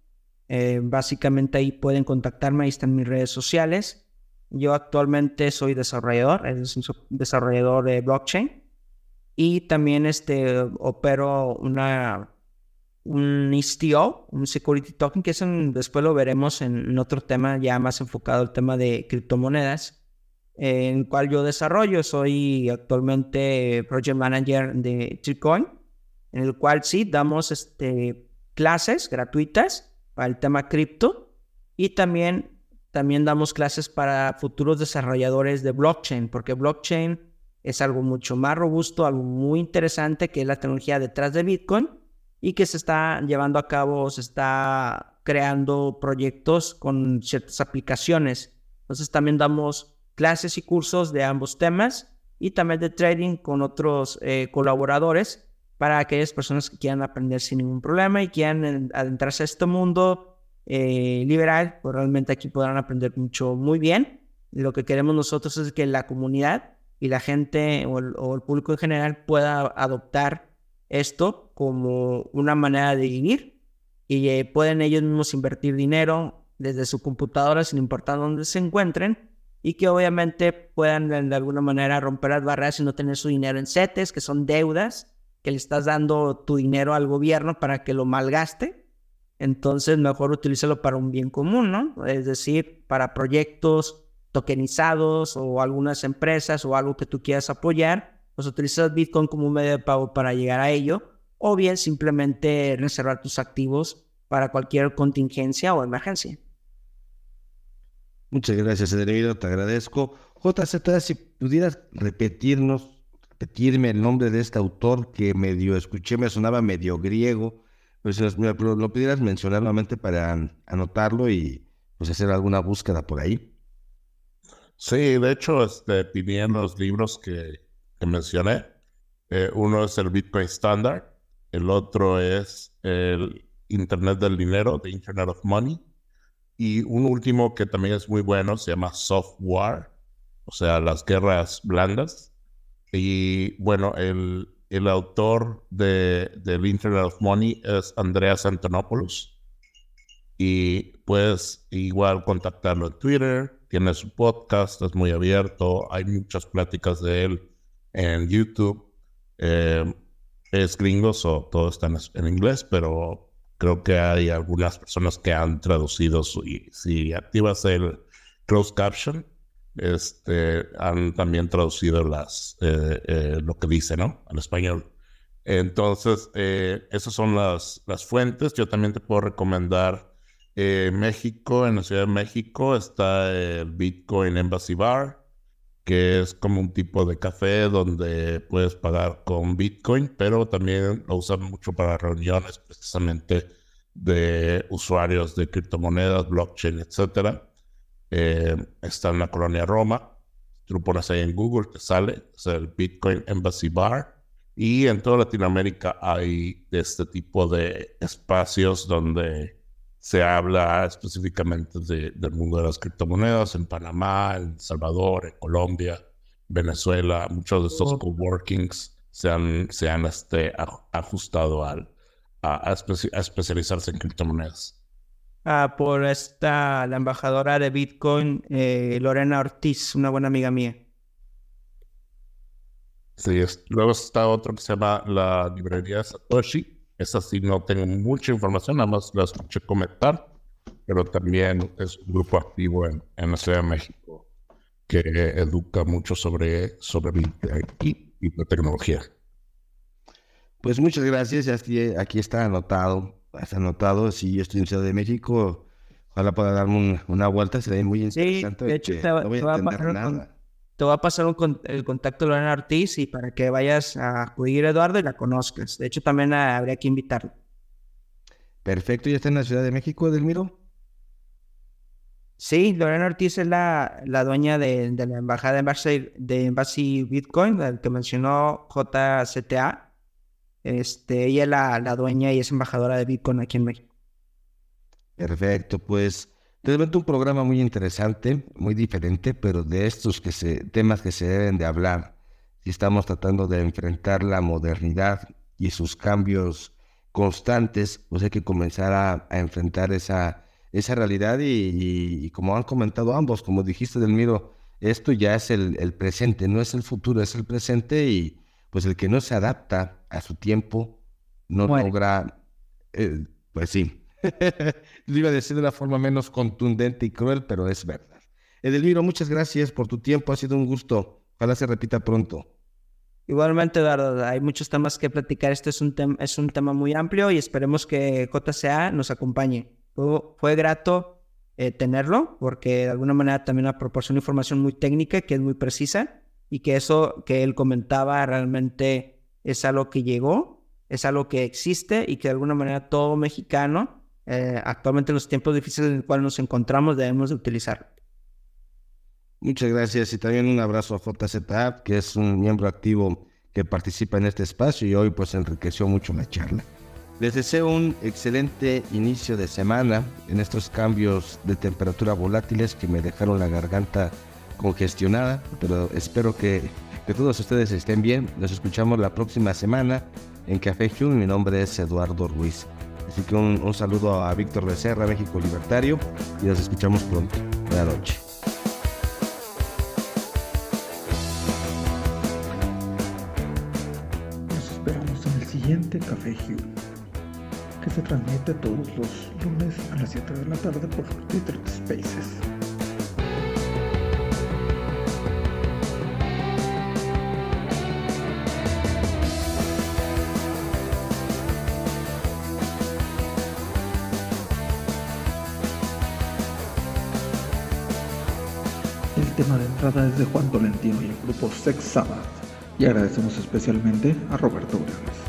Eh, básicamente ahí pueden contactarme, ahí están mis redes sociales. Yo actualmente soy desarrollador, es un desarrollador de blockchain y también este, opero una, un STO, un Security Token, que es después lo veremos en, otro tema ya más enfocado al tema de criptomonedas, en el cual yo desarrollo. Soy actualmente Project Manager de Bitcoin, en el cual sí damos este, clases gratuitas para el tema cripto y también también damos clases para futuros desarrolladores de blockchain, porque blockchain es algo mucho más robusto, algo muy interesante, que es la tecnología detrás de Bitcoin y que se está llevando a cabo, se está creando proyectos con ciertas aplicaciones. Entonces también damos clases y cursos de ambos temas y también de trading con otros eh, colaboradores para aquellas personas que quieran aprender sin ningún problema y quieran adentrarse a este mundo eh, liberal, pues realmente aquí podrán aprender mucho, muy bien. Lo que queremos nosotros es que la comunidad y la gente o el, público en general pueda adoptar esto como una manera de vivir y eh, pueden ellos mismos invertir dinero desde su computadora sin importar dónde se encuentren y que obviamente puedan de alguna manera romper las barreras y no tener su dinero en CETES, que son deudas, que le estás dando tu dinero al gobierno para que lo malgaste entonces mejor utilízalo para un bien común, ¿no? Es decir, para proyectos tokenizados o algunas empresas o algo que tú quieras apoyar, pues utilizas Bitcoin como un medio de pago para llegar a ello, o bien simplemente reservar tus activos para cualquier contingencia o emergencia. Muchas gracias, Ederido, te agradezco. JZ, si pudieras repetirnos, repetirme el nombre de este autor que medio escuché, me sonaba medio griego, pues lo pudieras mencionar nuevamente para anotarlo y pues hacer alguna búsqueda por ahí. Sí, de hecho, este, pidieron los libros que, mencioné. Eh, uno es el Bitcoin Standard, el otro es el Internet del Dinero, The Internet of Money, y un último que también es muy bueno, se llama Software, o sea, las guerras blandas. Y bueno, el, el autor de, del Internet of Money es Andreas Antonopoulos. Y puedes igual contactarlo en Twitter. Tiene su podcast, es muy abierto. Hay muchas pláticas de él en YouTube. Eh, es gringo, o todo está en, inglés, pero creo que hay algunas personas que han traducido y si activas el closed caption, este, han también traducido las, eh, eh, lo que dice, ¿no? Al español. Entonces, eh, esas son las, las fuentes. Yo también te puedo recomendar México, en la Ciudad de México está el Bitcoin Embassy Bar, que es como un tipo de café donde puedes pagar con Bitcoin, pero también lo usan mucho para reuniones precisamente de usuarios de criptomonedas, blockchain, etcétera. Eh, está en la colonia Roma. Tú pones ahí en Google, te sale, es el Bitcoin Embassy Bar. Y en toda Latinoamérica hay este tipo de espacios donde se habla específicamente del mundo de las criptomonedas en Panamá, en Salvador, en Colombia, Venezuela. Muchos de estos coworkings se han, se han este, ajustado al, a especializarse en criptomonedas por esta, la embajadora de Bitcoin, eh, Lorena Ortiz, una buena amiga mía. Sí, luego está otro que se llama la librería Satoshi. Esa sí no tengo mucha información, nada más la escuché comentar, pero también es un grupo activo en, en la Ciudad de México que educa mucho sobre, sobre y, y la tecnología. Pues muchas gracias, ya aquí está anotado, está anotado, si yo estoy en Ciudad de México, ojalá pueda darme una vuelta, sería muy interesante. Sí, de hecho, te, no voy a, pasar nada. Te voy a pasar el contacto de Lorena Ortiz y para que vayas a acudir a Eduardo y la conozcas. De hecho, también habría que invitarlo. Perfecto, ¿ya está en la Ciudad de México, Edelmiro? Sí, Lorena Ortiz es la, la dueña de, de, la embajada de Embassy, Bitcoin, el que mencionó JCTA. Este, ella es la, la, dueña y es embajadora de Bitcoin aquí en México. Perfecto, pues realmente un programa muy interesante, muy diferente, pero de estos que se, temas que se deben de hablar. Si estamos tratando de enfrentar la modernidad y sus cambios constantes, pues hay que comenzar a, a enfrentar esa esa realidad y, como han comentado ambos, como dijiste Delmiro, esto ya es el, presente, no es el futuro, es el presente y pues el que no se adapta a su tiempo no logra, eh, pues sí, lo iba a decir de una forma menos contundente y cruel, pero es verdad. Edelmiro, muchas gracias por tu tiempo, ha sido un gusto, ojalá se repita pronto. Igualmente, Eduardo, hay muchos temas que platicar. Este es un, es un tema muy amplio y esperemos que JCA nos acompañe. Fue, grato eh, tenerlo porque de alguna manera también proporciona información muy técnica que es muy precisa y que eso que él comentaba realmente es algo que llegó, es algo que existe y que de alguna manera todo mexicano eh, actualmente en los tiempos difíciles en los cuales nos encontramos debemos de utilizar. Muchas gracias y también un abrazo a JZApp, que es un miembro activo que participa en este espacio y hoy pues enriqueció mucho la charla. Les deseo un excelente inicio de semana en estos cambios de temperatura volátiles que me dejaron la garganta congestionada, pero espero que, todos ustedes estén bien. Nos escuchamos la próxima semana en Café Jun. Mi nombre es Eduardo Ruiz. Así que un, saludo a Víctor Becerra, México Libertario, y nos escuchamos pronto. Buenas noches. Nos esperamos en el siguiente Café Hugh que se transmite todos los lunes a las 7 de la tarde por Twitter Spaces. Tema de entrada es de Juan Tolentino y el grupo Sex Sabbath. Y agradecemos especialmente a Roberto Uranes.